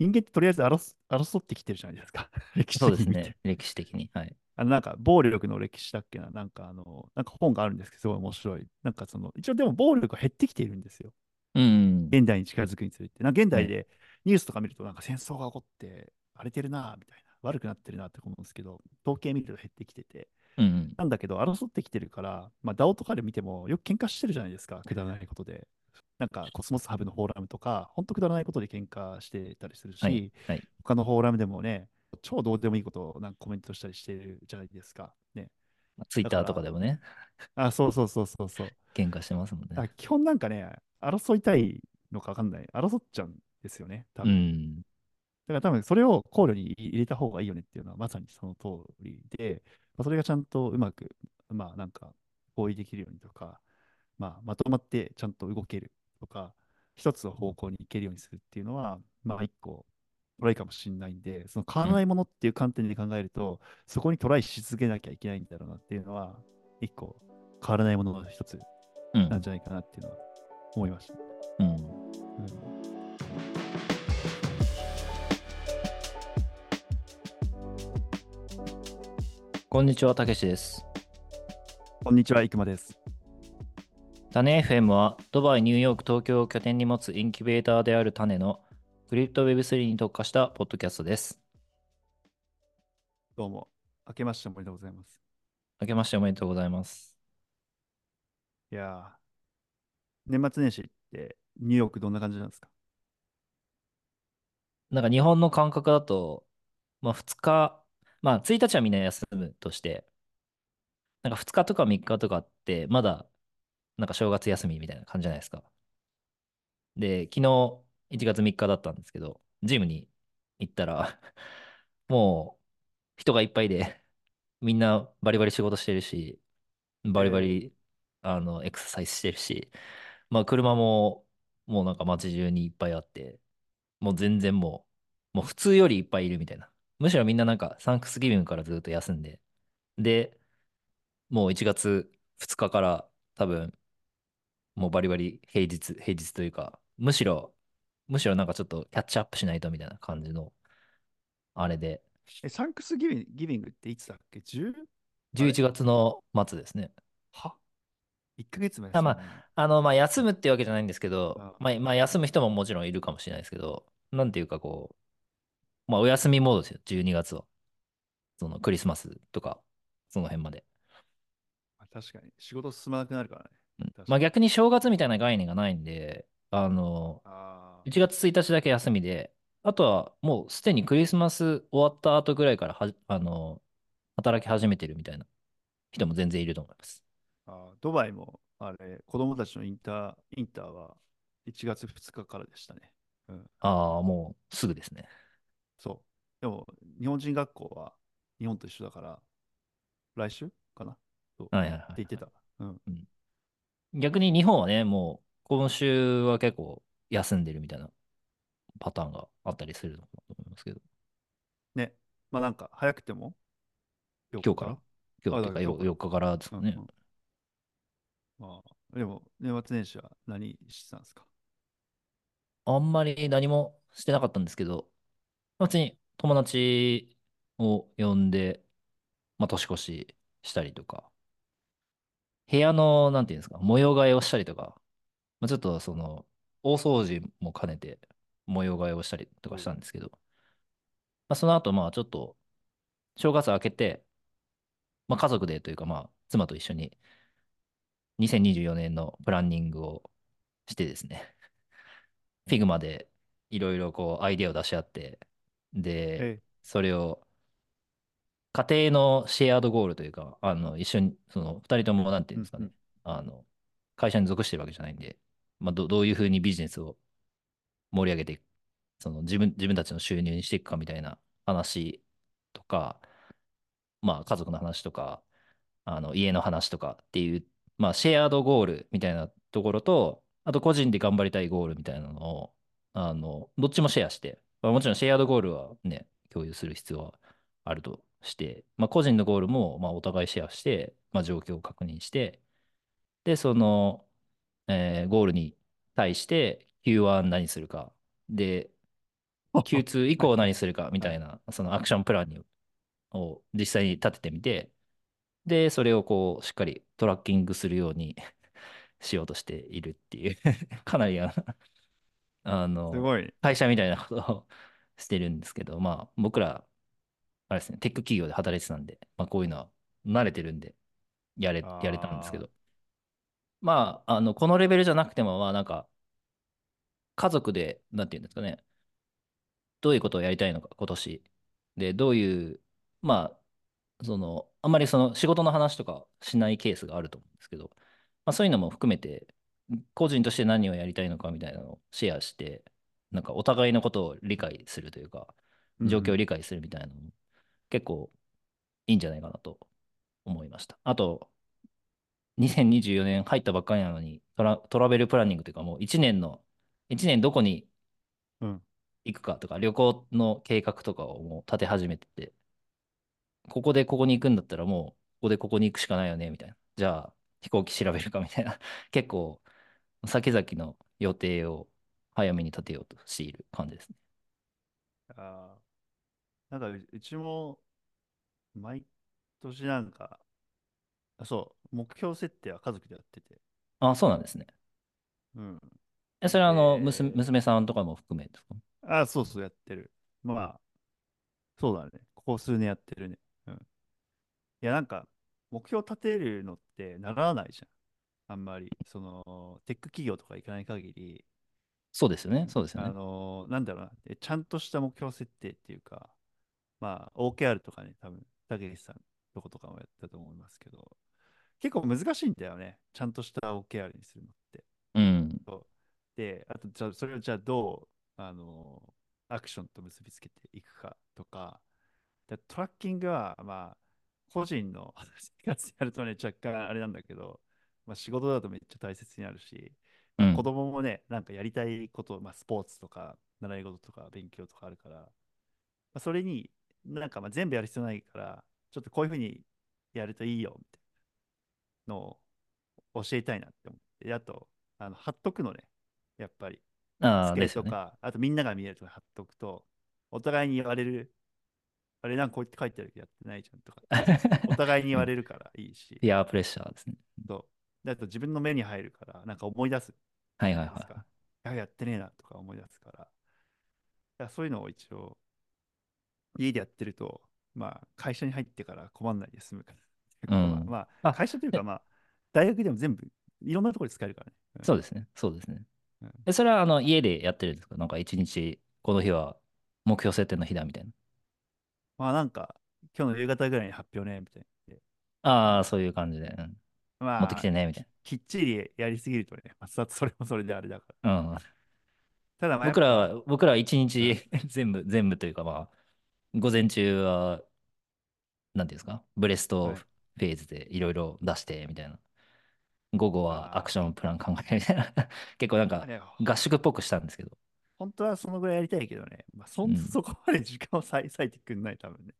人間ってとりあえず争争ってきてるじゃないですか。歴史そう的に見て。ですね。歴史的に。はい。あの、なんか、暴力の歴史だっけな、なんかあの、なんか本があるんですけど、すごい面白い。なんかその、一応でも暴力が減ってきているんですよ。うん。現代に近づくにつれて。なんか現代はいでニュースとか見ると、なんか戦争が起こって、荒れてるな、みたいな。悪くなってるなって思うんですけど、統計見ると減ってきてて。うん。なんだけど、争ってきてるから、まあ、DAO とかで見ても、よく喧嘩してるじゃないですか、くだらないことで。なんか、コスモスハブのフォーラムとか、本当くだらないことで喧嘩してたりするし、はい。はい。他のフォーラムでもね、超どうでもいいことをなんかコメントしたりしてるじゃないですか。ね。ツイッターとかでもね、あ、そうそうそうそうそう。喧嘩してますもんあね。基本なんかね、争いたいのかわかんない。争っちゃうんですよね、多う分。ん。だから多分それを考慮に入れた方がいいよねっていうのはまさにその通りで、まあ、それがちゃんとうまく、まあなんか合意できるようにとか、まあまとまってちゃんと動けるとか、一つの方向に行けるようにするっていうのは、まあ一個トライかもしれないんで、その変わらないものっていう観点で考えると、そこにトライし続けなきゃいけないんだろうなっていうのは、一個変わらないものの一つうん。なんじゃないかなっていうのは思いました。うん。うんこんにちは、たけしです。こんにちは、いくまです。種 FM はドバイ、ニューヨーク、東京を拠点に持つインキュベーターである種のクリプト Web3 に特化したポッドキャストです。どうも、明けましておめでとうございます。明けましておめでとうございます。いやー、年末年始ってニューヨークどんな感じなんですか？なんか日本の感覚だと、まあ2日、まあ1日はみんな休むとして、なんか2日とか3日とかって、まだなんか正月休みみたいな感じじゃないですか。で、昨日1月3日だったんですけど、ジムに行ったら、もう人がいっぱいで、みんなバリバリ仕事してるし、バリバリ、あの、エクササイズしてるし、まあ車ももうなんか街中にいっぱいあって、もう全然もう、もう普通よりいっぱいいるみたいな。むしろみんななんかサンクスギビングからずっと休んで、で、もう1月2日から多分、もうバリバリ平日、平日というか、むしろ、むしろなんかちょっとキャッチアップしないとみたいな感じの、あれで、え、サンクスギビングギビングっていつだっけ ?10? 11月の末ですね。は ?1 ヶ月前あまあの、まあ、休むってわけじゃないんですけあど、まあ、まあ、休む人ももちろんいるかもしれないですけど、なんていうかこう、まあ、お休みモードですよ、12月は。そのクリスマスとか、その辺まで。あ確かに。仕事進まなくなるからね。まあ、逆に正月みたいな概念がないんで、あの、あ1月1日だけ休みで、あとはもうすでにクリスマス終わった後ぐらいからはじ、あの、働き始めてるみたいな人も全然いると思います。ーあー。ドバイも、あれ、子供たちのインター、インターは1月2日からでしたね。うん。ああ、もうすぐですね。そう。でも、日本人学校は日本と一緒だから、来週かな？そうはいはいはいって言ってた。うん。逆に日本はね、もう今週は結構休んでるみたいなパターンがあったりするのかなと思いますけど、ね。まあなんか、早くても、4今日から？今日っていうから今日4日からですかね。うんうん。まあ、でも、年末年始は何してたんですか？あんまり何もしてなかったんですけど、まあ普通に友達を呼んで、まあ年越ししたりとか、部屋の、なんていうんですか、模様替えをしたりとか、まあ、ちょっとその、大掃除も兼ねて模様替えをしたりとかしたんですけど、まあ、その後、まあちょっと、正月明けて、まあ家族でというか、まあ妻と一緒に、2024年のプランニングをしてですね、 Figma でいろいろこうアイデアを出し合って、で、え。それを家庭の shared goal というか、あの、一緒に、その、二人とも、なんていうんですかね、うんあの、会社に属してるわけじゃないんで、まあ、どどういうふうにビジネスを盛り上げていく、その自分、自分たちの収入にしていくかみたいな話とか、まあ、家族の話とか、あの、家の話とかっていう、まあ、シェアードゴールみたいなところと、あと個人で頑張りたいゴールみたいなのを、あの、どっちもシェアして、まあ、もちろんシェアードゴールはね、共有する必要はあるとして、まあ、個人のゴールも、まあ、お互いシェアして、まあ、状況を確認して、で、その、えーゴールに対して Q1 何するか。で、Q2 以降。何するかみはい。たいな、そのアクションプランにを実際に立ててみて、で、それをこう、しっかりトラッキングするように しようとしているっていう かなりあの、あの。会社みたいなことをしてるんですけど、まあ、僕ら、あれですね、テック企業で働いてたんで、まあ、こういうのは慣れてるんで、やれ、やれたんですけあど、まあ、あの、このレベルじゃなくても、まあ、なんか、家族で、なんていうんですかね、どういうことをやりたいのか、今年。で、どういう、まあ、その、あんまりその仕事の話とかしないケースがあると思うんですけど、まあ、そういうのも含めて、個人として何をやりたいのかみたいなのをシェアして、なんかお互いのことを理解するというか、状況をん。理解するみたいなのも結構いいんじゃないかなと思いました。あと、2024年入ったばっかりなのにトラ、トラベルプランニングというかもう1年の、1年どこにうん。行くかとか、旅行の計画とかをもう立て始めてて、ここでここに行くんだったらもう、ここでここに行くしかないよね、みたいな。じゃあ、飛行機調べるかみたいな。結構、先々の予定を早めに立てようとしている感じですね。あーなんかう、うちも、毎年なんか、あそう、目標設定は家族でやってて、あ、そうなんですね。うん。え、それはあの、娘、で、娘さんとかも含めですか？あ、そうそうやってる。まあ、そうだね。ここ数年やってるね。うん。いや、なんか、目標立てるのってならないじゃん。あんまり。その、テック企業とか行かない限り、そうですよね。そうですよあね。のーなんだろうな。えちゃんとした目標設定っていうか、まあ、OKR とかね、多分、たけしさんとことかもやったと思いますけど、結構難しいんだよね。ちゃんとした OKR にするのって。うん。で、あと、じゃあそれをじゃあどう、あのーアクションと結びつけていくかとか、でトラッキングは、まあ、個人の生活やるとね、若干あれなんだけど、まあ、仕事だとめっちゃ大切になるし、うん。供もね、なんかやりたいこと、まあ、スポーツとか、習い事とか、勉強とかあるから、まあ、それに、なんかまあ全部やる必要ないから、ちょっとこういうふうにやるといいよ、みたいなのを教えたいなって思って。であと、あの貼っとくのね、やっぱり。ああ、ですとか、あとみんなが見えるとこ貼っとくと、お互いに言われるあれなんかこうやって書いてあるけどやってないじゃんとか お互いに言うん。われるからいいし、ピアープレッシャーですね。そう。であと自分の目に入るから、なんか思い出すはい。はいはいや、やってねえなとか思い出すから。いやそういうのを一応、家でやってると、まあ、会社に入ってから困んないで済むから。うん。まあ、あ、会社というか、で、まあ、大学でも全部、いろんなところで使えるからね。そうですね。そうですね。うんそれはあの、家でやってるんですか？なんか一日、この日は目標設定の日だみたいな。まあ、なんか、今日の夕方ぐらいに発表ね、みたいな。ああそういう感じで。うん。持ってきまあ、てね、みたき、いきっちりやりすぎるとね、まあ、そ それもそれであれだから。な。うん。ただ、まあ、僕らぱ、は、僕らは一日うん、全部、全部というかまあ、午前中は、なんていうんですか、ブレストフはい。ェーズでいろいろ出して、みたいな。午後はアクションプラン考えるみたいな。結構なんか、合宿っぽくしたんですけど。本当はそのぐらいやりたいけどね、まあ、そん、うん。そこまで時間を割割いてくんない、多分ね。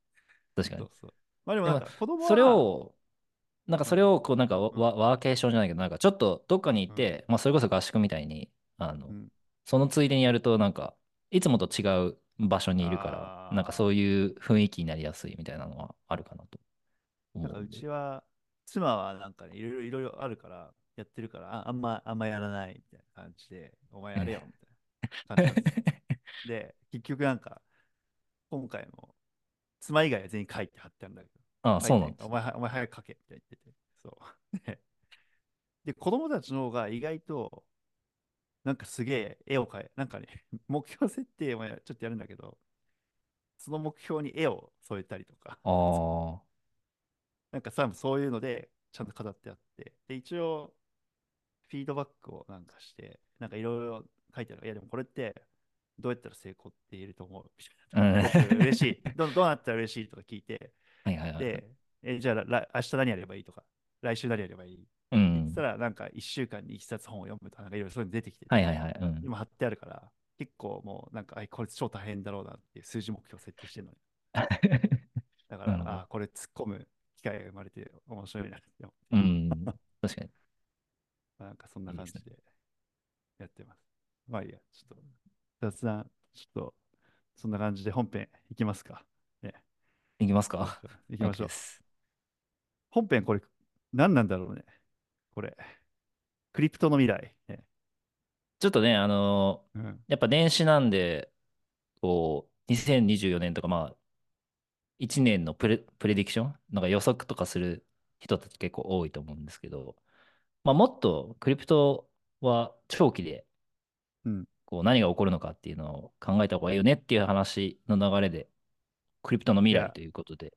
確かに。そうそう。まあでもでも、なんか、子供それは、を、なんかうん、それをこうなんかワ、うん、ワーケーションじゃないけど、なんかちょっとどっかに行うん、って、まあそれこそ合宿みたいに、あの、うん。そのついでにやるとなんか、いつもと違う場所にいるから、なんかそういう雰囲気になりやすいみたいなのはあるかなとなんかう。ちは、妻はなんかね、いろいろいろいろあるから、やってるから、あ、あんま、あんまやらないみたいな感じで、お前やれよみたいな感じで。で、結局なんか、今回も、妻以外は全員書いて貼ってあるんだけど、ああ、そうなんです。お前は、お前早く書けって言ってて、そう。で、で子供たちの方が意外と、なんかすげえ絵を描い、なんかね、目標設定もやちょっとやるんだけど、その目標に絵を添えたりとか、ああ、なんかさ、そういうので、ちゃんと飾ってあって、で、一応、フィードバックをなんかして、なんかいろいろ書いてある。いや、でもこれって、どうやったら成功って言えると思う？みたいな。うん。僕、嬉しい。ど、どうなったら嬉しい？とか聞いて、はいはいはい。で、え、じゃあ、ら明日何やればいい？とか、来週何やればいい？うん。言ってたら、なんか1週間に1冊本を読むとか、なんかいろいろそういうの出てきてて、はいはいはい。うん。今貼ってあるから、結構もう、なんか、あ、これ超大変だろうなっていう数字目標設定してるのに。だから、なるほど。あ、これ突っ込む機会が生まれて面白いなって思うん。確かに。なんかそん。な感じでやってます。まあいいや、ちょっと雑談、ちょっとそんな感じで本編いきますか。ね、いきますかいきましょう。本編これ、何なんだろうね。これ。クリプトの未来。ねちょっとね、あのーうん、やっぱ年始なんで、こう、2024年とか、まあ、1年のプレ、プレディクション？なんか予測とかする人たち結構多いと思うんですけど、まあ、もっとクリプトは長期でうん。こう何が起こるのかっていうのを考えた方がいいよねっていう話の流れで、クリプトの未来ということで。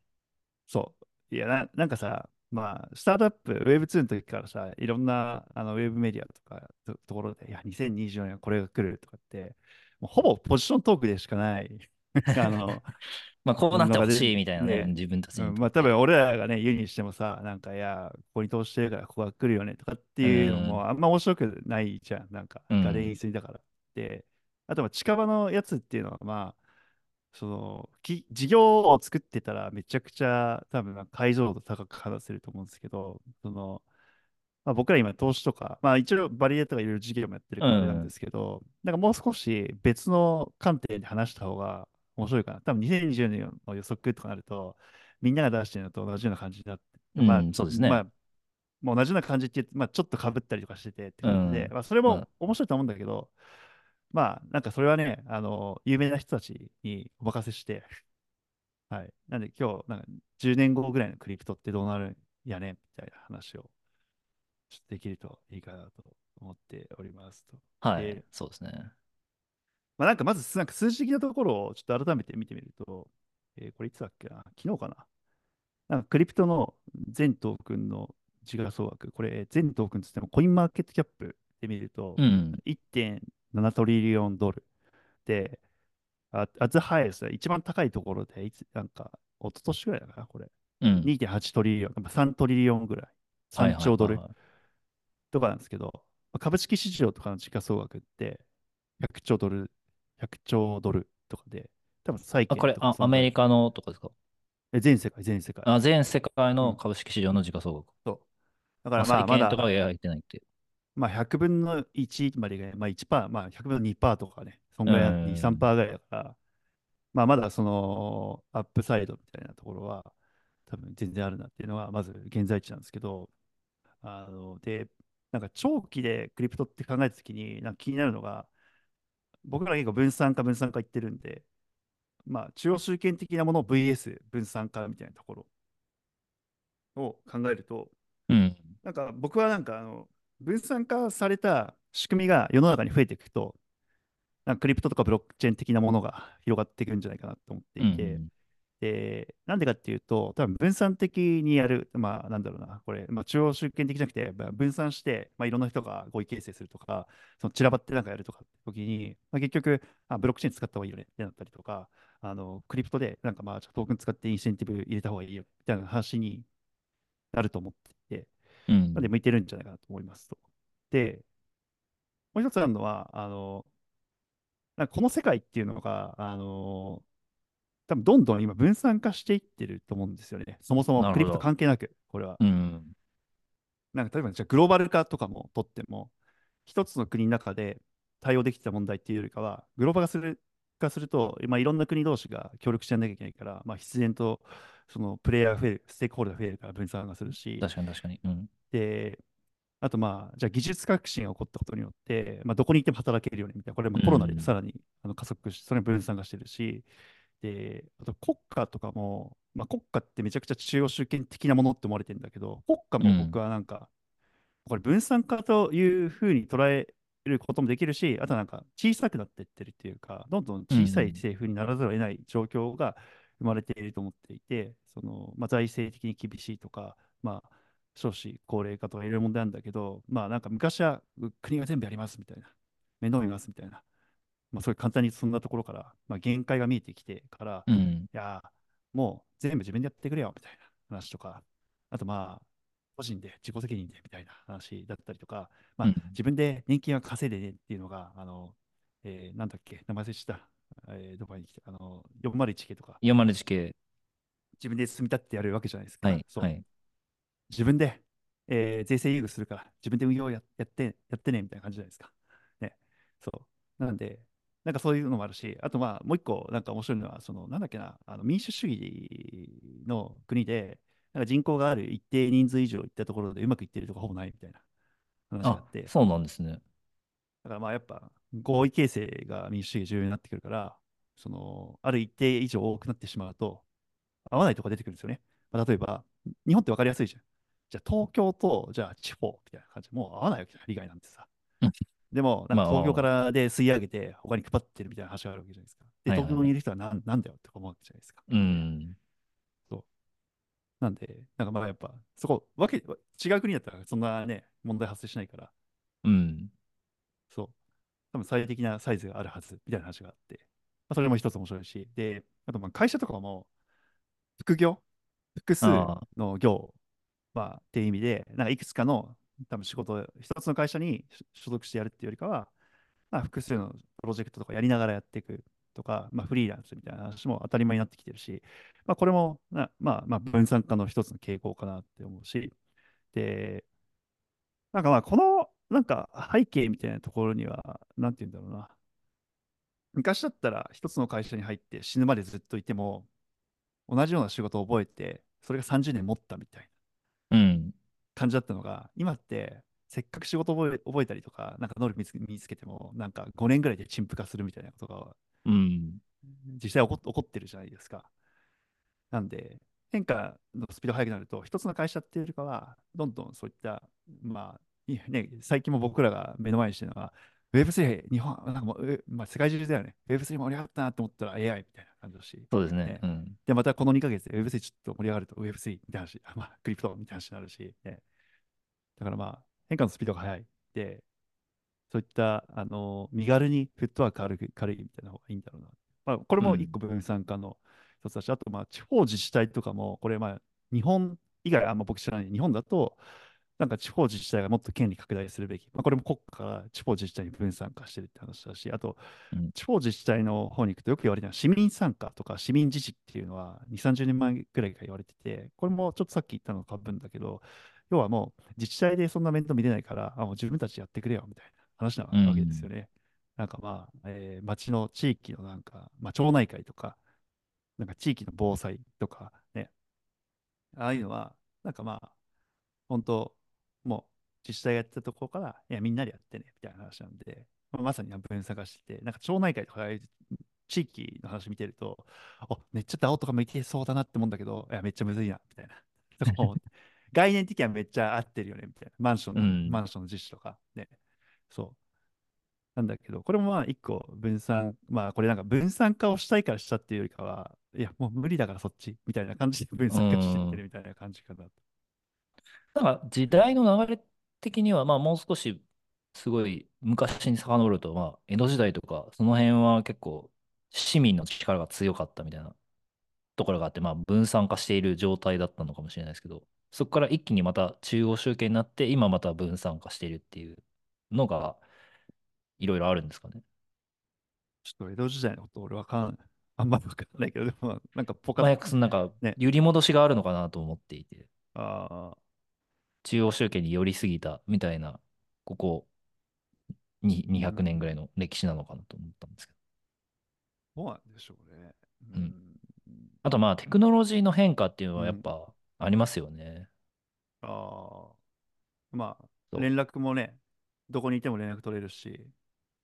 そう。いやな、なんかさ、まあ、スタートアップ、Web2 の時からさ、いろんなあのウェブメディアとかとところで、いや、2024年はこれが来るとかって、もうほぼポジショントークでしかない。あの、まあ、こうなってほしねいみたいなね、自分たちに。うんまあ多分俺らがね、言うにしてもさ、なんか、いや、ここに投資してるからここが来るよねとかっていうのうんもあんま面白くないじゃん。なんか、うんガレージすぎだから。で、あとは近場のやつっていうのは、まあ、その、き事業を作ってたらめちゃくちゃ多分解像度高く話せると思うんですけど、その、まあ、僕ら今投資とか、まあ一応バリエーとかいろいろ事業もやってる感じなんですけど、なんかもう少し別の観点で話した方が面白いかな。多分2020年の予測とかなると、みんなが出してるのと同じような感じだって。うんまあ、そうですねまあ、もう同じような感じって言って、まあちょっと被ったりとかしててって感じで、うんまあそれもまあ面白いと思うんだけど、まあなんかそれはね、あの、有名な人たちにお任せして、はい。なんで今日、なんか10年後ぐらいのクリプトってどうなるんやねみたいな話をできるといいかなと思っておりますと。はいで、そうですね。まあ、なんかまずなんか数字的なところをちょっと改めて見てみると、えーこれいつだっけな？昨日かな？なんかクリプトの全トークンの時価総額、これ全トークンつってもコインマーケットキャップで見ると、うん。1.7トリリオンドルで、あアズハイス一番高いところで、いつなんか、一昨年ぐらいだから、これ。うん。2.8トリリオン、まあ3トリリオンぐらい。3兆ドルとかなんですけど、まあ株式市場とかの時価総額って100兆ドル、100兆ドルとかで、多分債あ、券これ、あアメリカカのとかですか？全世界、全世界。あ全世界うんの株式市場の時価総額。そう。だかまあ、らまあ、ま債券とかはだ、入ってないっていう。まあ、100分の1までが、まあ1%、まあ100分の2%とかね、そんぐらいあって、うん2、3%ぐらいだから、まあまだそのアップサイドみたいなところは、多分全然あるなっていうのが、まず現在地なんですけど、あの、で、なんか長期でクリプトって考えたときに、なんか気になるのが、僕ら結構分散化分散化言ってるんで、まあ中央集権的なものを VS 分散化みたいなところを考えると、うん。なんか僕はなんかあの分散化された仕組みが世の中に増えていくと、なんかクリプトとかブロックチェーン的なものが広がっていくんじゃないかなと思っていて、うんで、なんでかっていうと、多分分散的にやる、まあなんだろうな、これ、まあ、中央集権的じゃなくて、まあ分散して、まあ、いろんな人が合意形成するとか、その散らばってなんかやるとかって時に、まあ、結局あ、ブロックチェーン使った方がいいよねってなったりとか、あのクリプトでなんかまあトークン使ってインセンティブ入れた方がいいよみたいな話になると思って、うんなんで向いてるんじゃないかなと思いますと。で、もう一つあるのは、あの、なんかこの世界っていうのが、あの、多分どんどん今分散化していってると思うんですよね。そもそもクリプト関係なく、これは。うん。なんか例えばじゃあグローバル化とかもとっても、一つの国の中で対応できた問題っていうよりかは、グローバル化する化すると、まあ、いろんな国同士が協力しなきゃいけないから、まあ、必然とそのプレイヤーが増える、ステークホルダーが増えるから分散がするし、確かに確かに。うん。で、あとまあ、じゃあ技術革新が起こったことによって、まあ、どこにいても働けるようにみたいな、これもコロナうんでさらにあの加速し、それ分散化してるし、で、あと国家とかも、まあ、国家ってめちゃくちゃ中央集権的なものって思われてるんだけど、国家も僕はなんか、これ分散化というふうに捉えることもできるし、あとはなんか小さくなっていってるっていうか、どんどん小さい政府にならざるを得ない状況が生まれていると思っていて、そのまあ、財政的に厳しいとか、まあ、少子高齢化とかいろいろ問題なんだけど、まあなんか昔はう国が全部やりますみたいな、面倒見ますみたいな、まあそういう簡単にそんなところから、まあ限界が見えてきてから、いうん。やー、もう全部自分でやってくれよみたいな話とか、あとまあ、個人で自己責任でみたいな話だったりとか、まあうん自分で年金は稼いでねっていうのが、あの、えーなんだっけ、名前忘れした、えーどこに来て、あの、401系とか、401系。自分で積み立ってやるわけじゃないですか。はい。そうはい。自分で、えー税制優遇するから、自分で運用ややってやってねみたいな感じじゃないですか。ね。そう。なんで、なんかそういうのもあるし、あとまあもう一個なんか面白いのは、そのなんだっけな、あの民主主義の国で、なんか人口がある一定人数以上いったところでうまくいってるとこほぼないみたいな話がああ、って、そうなんですね。だからまあやっぱ合意形成が民主主義重要になってくるから、そのある一定以上多くなってしまうと、合わないとこ出てくるんですよね。まあ、例えば、日本って分かりやすいじゃん。じゃあ東京と、じゃあ地方みたいな感じで、もう合わないわけじゃん、利害なんてさ。うんでも、なんか東京からで吸い上げて、他に配ってるみたいな話があるわけじゃないですか。で。東京にいる人はなんなんだよって思うわけじゃないですか。うん。なんで、なんかまあやっぱ、そこ、わけ、違う国だったらそんなね、問題発生しないから、うん。そう。多分最適なサイズがあるはずみたいな話があって、まあ、それも一つ面白いし、で、あとまあ会社とかも、副業、複数の業、まあ、っていう意味で、なんかいくつかの多分仕事、一つの会社に所属してやるっていうよりかは、まあ、複数のプロジェクトとかやりながらやっていくとか、まあ、フリーランスみたいな話も当たり前になってきてるし、まあ、これもな、まあ、まあ、分散化の一つの傾向かなって思うし、で、なんかまあ、この、なんか背景みたいなところには、なんて言うんだろうな。昔だったら一つの会社に入って死ぬまでずっといても、同じような仕事を覚えて、それが30年持ったみたいなうん。感じだったのが、今って、せっかく仕事覚え覚えたりとか、なんか能力見つけても、なんか5年ぐらいで陳腐化するみたいなことがうん。実際起こ起こってるじゃないですか。なんで、変化のスピードが速くなると、一つの会社っていうよりかは、どんどんそういった、まあ、いね、最近も僕らが目の前にしてるのは、Web3、日本、なんかもう、うまあ、世界中だよね。Web3 盛り上がったなと思ったら AI みたいな感じだし、そうですね。ね。うん。で、またこの2ヶ月で Web3 ちょっと盛り上がると Web3 みたいな話、まあ、クリプトみたいな話になるし、ね。だからまあ、変化のスピードが速い。で、そういった、あの、身軽にフットワーク軽い、軽いみたいな方がいいんだろうな。まあ、これも一うん。個分散化の一つだし、あと、まあ、地方自治体とかも、これ、まあ、日本以外、あんま僕知らない、日本だと、なんか地方自治体がもっと権利拡大するべき。まあ、これも国家から地方自治体に分散化してるって話だし、あと、うん。地方自治体の方に行くとよく言われるのは、市民参加とか市民自治っていうのは2、30年前ぐらいから言われてて、これもちょっとさっき言ったのと被るんだけど、要はもう自治体でそんな面倒見れないから、あ、もう自分たちやってくれよみたいな話なうわけですよん。ね。なんかまあ、えー町の地域のなんか、まあ、町内会とか、なんか地域の防災とかね、ああいうのは、なんかまあ、本当、もう自治体がやってたところから、いや、みんなでやってね、みたいな話なんで、まさに分散化してて、なんか町内会とか地域の話見てると、お、めっちゃ DAO とか向いてそうだなって思うんだけど、いや、めっちゃむずいな、みたいな。概念的にはめっちゃ合ってるよね、みたいな。マンションの、マうん。ンションの実施とか、ね。そう。なんだけど、これもまあ一個分散、まあこれなんか分散化をしたいからしたっていうよりかは、いや、もう無理だからそっち、みたいな感じで分う散化してってるん。みたいな感じかな。なんか時代の流れ的には、まあもう少しすごい昔に遡ると、まあ江戸時代とか、その辺は結構市民の力が強かったみたいなところがあって、まあ分散化している状態だったのかもしれないですけど、そこから一気にまた中央集権になって、今また分散化しているっていうのがいろいろあるんですかね。ちょっと江戸時代のこと俺わかん、あんまりわかんないけど、でもなんかポカッ、まあ、そのなんかね、揺り戻しがあるのかなと思っていて、ああ、中央集権に寄りすぎたみたいな、ここにう200年ぐらいん、の歴史なのかなと思ったんですけど。うなんでしょうね。うん。ん、あとまあテクノロジーの変化っていうのはやっうん、ぱありますよね。ああ、まあ、そ連絡もね、どこにいても連絡取れるし、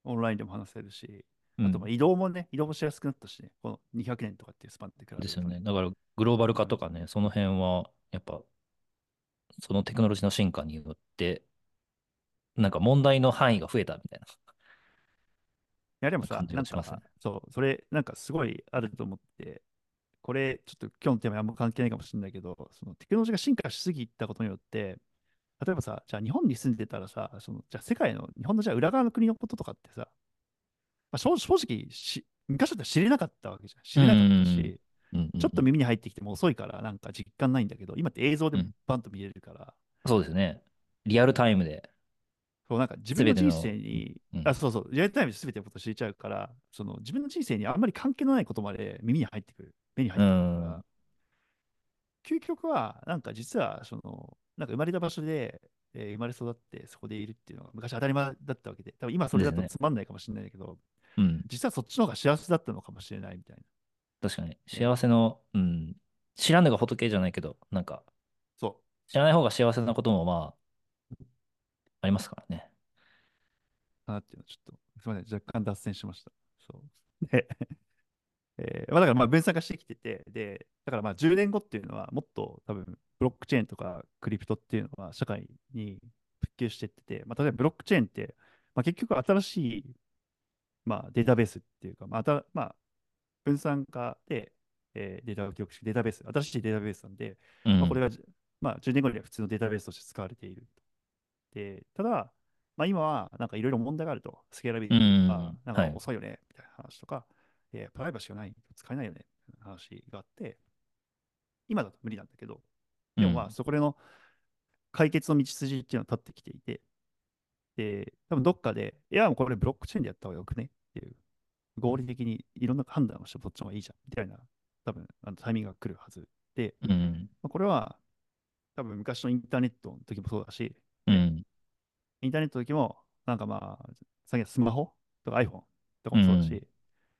オンラインでも話せるし、あとまあん。移動もね、移動もしやすくなったしね、この200年とかっていうスパンで比べる。ですよね。だからグローバル化とかね、その辺はやっぱそのテクノロジーの進化によってなんか問題の範囲が増えたみたいや、でもさ、な感じなんか、がしますね。そう、それ、なんかすごいあると思って、これ、ちょっと今日のテーマにあんま関係ないかもしれないけど、そのテクノロジーが進化しすぎたことによって、例えばさ、じゃあ日本に住んでたらさ、そのじゃあ世界の、日本のじゃあ裏側の国のこととかってさ、まあ、正正直し、昔だったら知れなかったわけじゃん。知うんれなかったうんし、うん。うんうんちょっと耳に入ってきても遅いから、なんか実感ないんだけど、今って映像でうん。うんバンと見れるから、そうですね。リアルタイムで。そうなんか自分の人生に、あ、うん、そうそう、リアルタイムで全てのことを知れちゃうから、その自分の人生にあんまり関係のないことまで耳に入ってくる、目に入うってくるかん、ら、究極は、なんか実は、その、なんか生まれた場所で、えー生まれ育ってそこでいるっていうのが昔当たり前だったわけで、多分今それだと。つまんないかもしれないけど、うん。実はそっちの方が幸せだったのかもしれないみたい確かに。幸せの、うん。知らぬが仏じゃないけど、なんか、そう。知らない方が幸せなこともまあ、ありますからね。かなっていうのはちょっと、すみません、若干脱線しました。そう。で、えーまあ、だからまあ分散化してきてて、で、だからまあ10年後っていうのは、もっと多分、ブロックチェーンとかクリプトっていうのは社会に普及していってて、まあ、例えばブロックチェーンって、まあ、結局新しい、まあ、データベースっていうか、まあたまあ、分散化で、えーデータを記憶してデータベース、新しいデータベースなんで、まあ、こうん。れが、まあ、10年後には普通のデータベースとして使われている。で、ただ、まあ、今はなんかいろいろ問題があると、スケーラビうリティとか、ん。なんかはい。遅いよね、みたいな話とか、えープライバシーがない、使えないよね、みたいな話があって、今だと無理なんだけど、でもまあ、うん。そこでの解決の道筋っていうのは立ってきていて、で、多分どっかで、いや、もうこれブロックチェーンでやった方がよくねっていう、合理的にいろんな判断をしてそっちの方がいいじゃん、みたいな、多分あのタイミングが来るはずで、うん。まあ、これは多分昔のインターネットの時もそうだし、ね、うん。インターネットの時も、なんかまあ、さっきのスマホとか iPhone とかうん。もそうだし、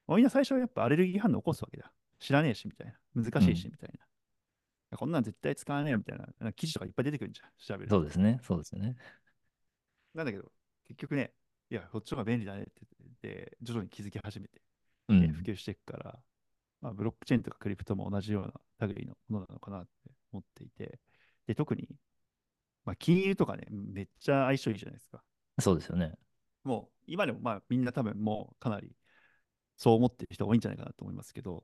もうみんな最初はやっぱアレルギー反応起こすわけだ。知らねえし、みたいな。難しいし、うん。みたいな。こんなん絶対使わねえよ、みたいな。記事とかいっぱい出てくるんじゃん。調べると。そうですね。そうですね。なんだけど、結局ね、いや、こっちの方が便利だねってで徐々に気づき始めて、うん。及していくから、まあ、ブロックチェーンとかクリプトも同じような類のものなのかなって思っていて、で、特に、まあ、金融とかね、めっちゃ相性いいじゃないですか。そうですよね。もう、今でもまあ、みんな多分もうかなりそう思ってる人多いんじゃないかなと思いますけど、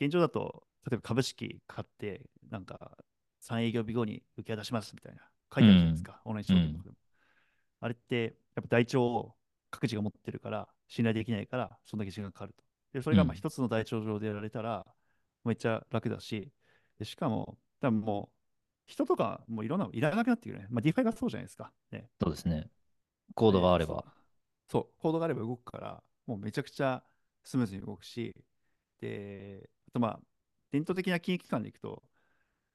現状だと、例えば株式買って、なんか3営業日後に受け渡しますみたいな書いてあるじゃないですうん。か、オンラインうん。証券とかでも。あれって、やっぱ台帳を各自が持ってるから、信頼できないから、そんだけ時間がかかると。で、それがまあうん。一つの台帳上でやられたら、めっちゃ楽だし、でしかも、多分もう、人とかもういろんなのいらなくなってくるね。まあ、 DeFi がそうじゃないですか。ね。そうですね。コードがあれば。そう、コードがあれば動くから、もうめちゃくちゃスムーズに動くし、で、あとまあ、伝統的な金融機関でいくと、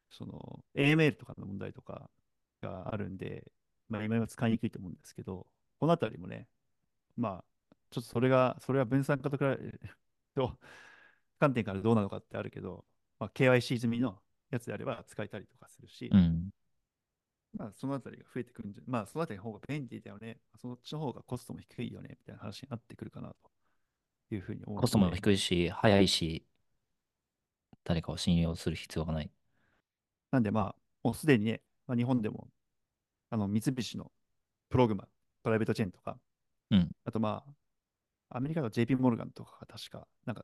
その AML とかの問題とかがあるんで、まあ、今は使いにくいと思うんですけど、このあたりもね、まあ、ちょっとそれが、それは分散化と比べると、観点からどうなのかってあるけど、まあ、KYC 済みのやつであれば使えたりとかするし、うん。まあ、そのあたりが増えてくるんじゃ、まあ、そのあたりの方が便利だよね、そっちの方がコストも低いよね、みたいな話になってくるかなというふうに思コストも低いし、早いし、誰かを信用する必要がない。なんでまあ、もうすでにね、まあ、日本でも、あの、三菱のプログマ、プライベートチェーンとか、うん。あとまあ、アメリカの JP モルガンとかが確か、なんか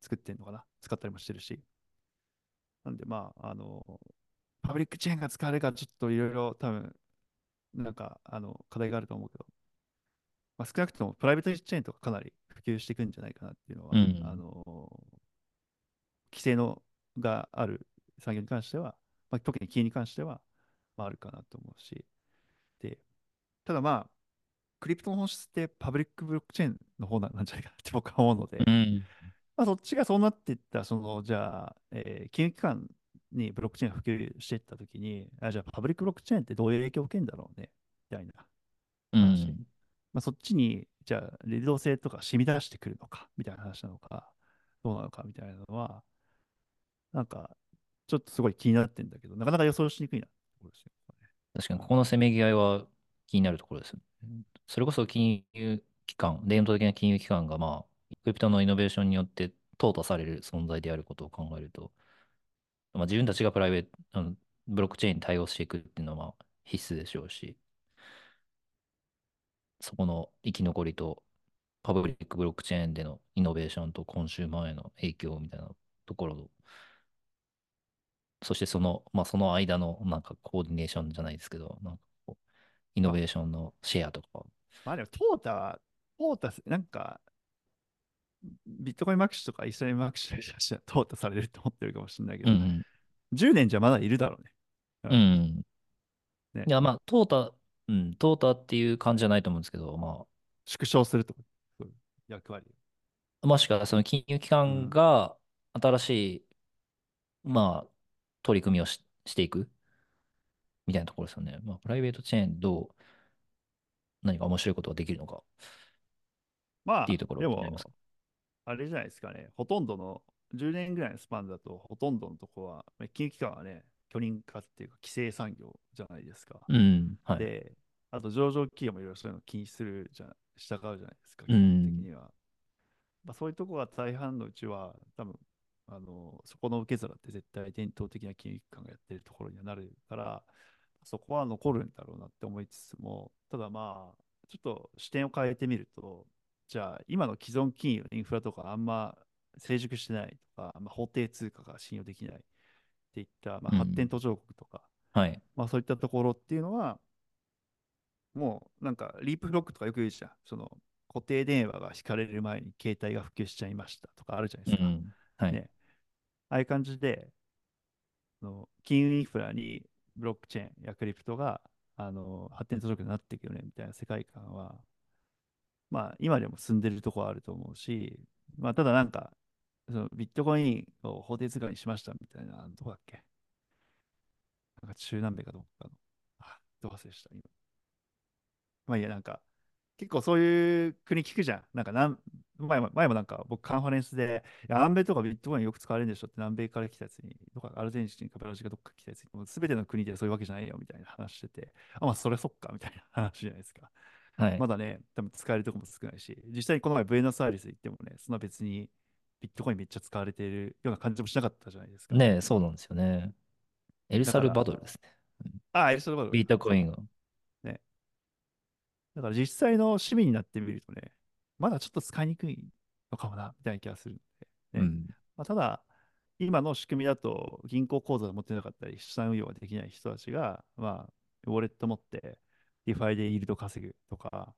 作ってんのかな使ったりもしてるし。なんでまあ、あの、パブリックチェーンが使われるからちょっといろいろ多分、なんか、あの、課題があると思うけど、まあ、少なくともプライベートチェーンとかかなり普及していくんじゃないかなっていうのは、あうん。の、規制のがある産業に関しては、まあ、特に金融に関しては、まあ、あるかなと思うし、で、ただまあ、クリプトの本質ってパブリックブロックチェーンの方なんじゃないかなって僕は思うので、うん。まあ、そっちがそうなっていったら、その、じゃあ、えー金融機関にブロックチェーンが普及していったときに、あ、じゃあ、パブリックブロックチェーンってどういう影響を受けるんだろうね、みたいな話。うん。まあ、そっちに、じゃあ、流動性とか染み出してくるのか、みたいな話なのか、どうなのか、みたいなのは、なんか、ちょっとすごい気になってんだけど、なかなか予想しにくいな。確かに、ここのせめぎ合いは気になるところですよね。それこそ金融機関、伝統的な金融機関が、まあ、クリプトのイノベーションによって淘汰される存在であることを考えると、まあ、自分たちがプライベート、ブロックチェーンに対応していくっていうのは必須でしょうし、そこの生き残りとパブリックブロックチェーンでのイノベーションとコンシューマーへの影響みたいなところそしてその、まあ、その間のなんかコーディネーションじゃないですけど、なんかイノまあ、ベーションのシェアとか。まあでも、トータは、トータス、なんか、ビットコインマクシとかイーサリアムマクシにしては淘汰されると思ってるかもしれないけど、うん10年じゃまだいるだろうね。ううん。うん。ん。いね。や、まあ、トータ、うん、トータっていう感じじゃないと思うんですけど、ま縮小すると。役割。あ、もしくはその金融機関うん。が新しい、まあ、取り組みをし、していくみたいなところですよね。まあ、プライベートチェーンどう何か面白いことができるのか。まあ、ていうところでも。あれじゃないですかね。ほとんどの、10年ぐらいのスパンだと、ほとんどのとこは、まあ金融機関はね、許認可っていうか、規制産業じゃないですか。うん。はい。で、あと上場企業もいろいろそういうのを禁止するじゃ、従うじゃないですか、う基本的ん。には。まあ、そういうとこが大半のうちは、多分あのそこの受け皿って絶対伝統的な金融機関がやってるところにはなるから、そこは残るんだろうなって思いつつも、ただまあ、ちょっと視点を変えてみると、じゃあ、今の既存金融のインフラとかあんま成熟してないとか、まあ、法定通貨が信用できないっていった、まあ、発展途上国とか、はい。まあ、そういったところっていうのは、もうなんかリープフロックとかよく言うじゃん。その固定電話が引かれる前に携帯が普及しちゃいましたとかあるじゃないですか。うん。はい。ね。ああいう感じで、あの金融インフラにブロックチェーンやクリプトがあの発展途上国になっていくよねみたいな世界観は、まあ今でも進んでるとこはあると思うし、まあただなんか、そのビットコインを法定通貨にしましたみたいな、どこだっけ？なんか中南米かどっかの。あ、どう忘れした、今。まあいや、なんか、結構そういう国聞くじゃん。なんかなん前も、前もなんか僕カンファレンスで、いや南米とかビットコインよく使われるんでしょって南米から来たやつに、どっかアルゼンチンかブラジルかどっか来たやつに、もう全ての国でそういうわけじゃないよみたいな話してて、あ、まあそれそっかみたいな話じゃないですか。はいま。だね、多分使えるとこも少ないし、実際にこの前ブエノスアイレス行ってもね、そんな別にビットコインめっちゃ使われているような感じもしなかったじゃないですか。ねえ、そうなんですよね。エルサルバドルですね。あ、エルサルバドルビットコインが。ね。だから実際の市民になってみるとね、まだちょっと使いにくいのかもな、みたいな気がするんで、ねうん。まあ、ただ、今の仕組みだと銀行口座を持ってなかったり、資産運用ができない人たちが、まあ、ウォレット持って、 DeFi で yield 稼ぐとか、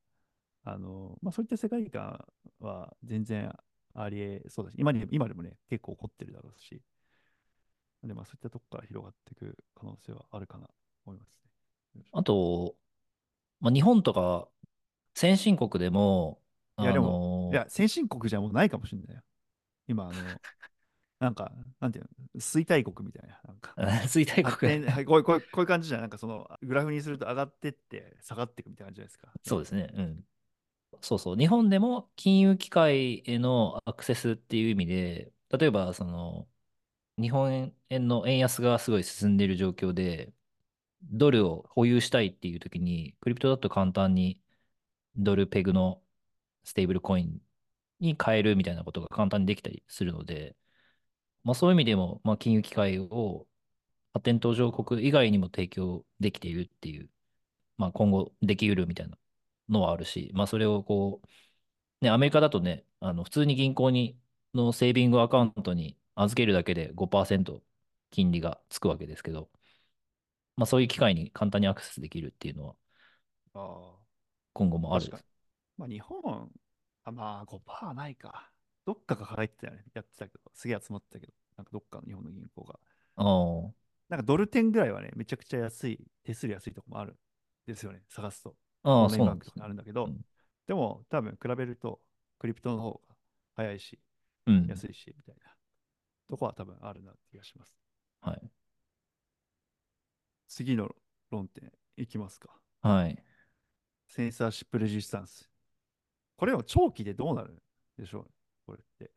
あの、まあ、そういった世界観は全然ありえそうだし、今に今でもね、結構起こってるだろうし、で、まあ、そういったとこから広がっていく可能性はあるかなと思いますね。あと、まあ、日本とか先進国でも、いや、あでも、のいや、先進国じゃもうないかもしれないよ。今、あの、なんか、なんていうの、衰退国みたいな、なんか、衰退発国展、はい、こういう、こういうこういう感じじゃん。なんかその、グラフにすると上がってって、下がっていくみたいな感じじゃないですか。そうですね。うん。そうそう。日本でも金融機関へのアクセスっていう意味で、例えば、その、日本円の円安がすごい進んでいる状況で、ドルを保有したいっていう時に、クリプトだと簡単にドルペグのステーブルコインに変えるみたいなことが簡単にできたりするので、まあそういう意味でも、まあ金融機会を発展途上国以外にも提供できているっていう、まあ今後できうるみたいなのはあるし、まあそれをこう、ね、アメリカだとね、あの普通に銀行にのセービングアカウントに預けるだけで5%金利がつくわけですけど、まあそういう機会に簡単にアクセスできるっていうのはあ今後もある。まあ、日本、あまあ、5%はないか。どっかが払ってたよね。やってたけど、すげえ集まってたけど、なんかどっかの日本の銀行が。ああ、なんかドル店ぐらいはね、めちゃくちゃ安い、手数料安いとこもあるんですよね、探すと。ああ、そうなんあるんだけど、うんでも多分比べると、クリプトの方が早いし、うん。安いし、みたいなとこは多分あるなって気がします。はい。次の論点いきますか。はい。センサーシップレジスタンス。これを長期でどうなるでしょう？これって。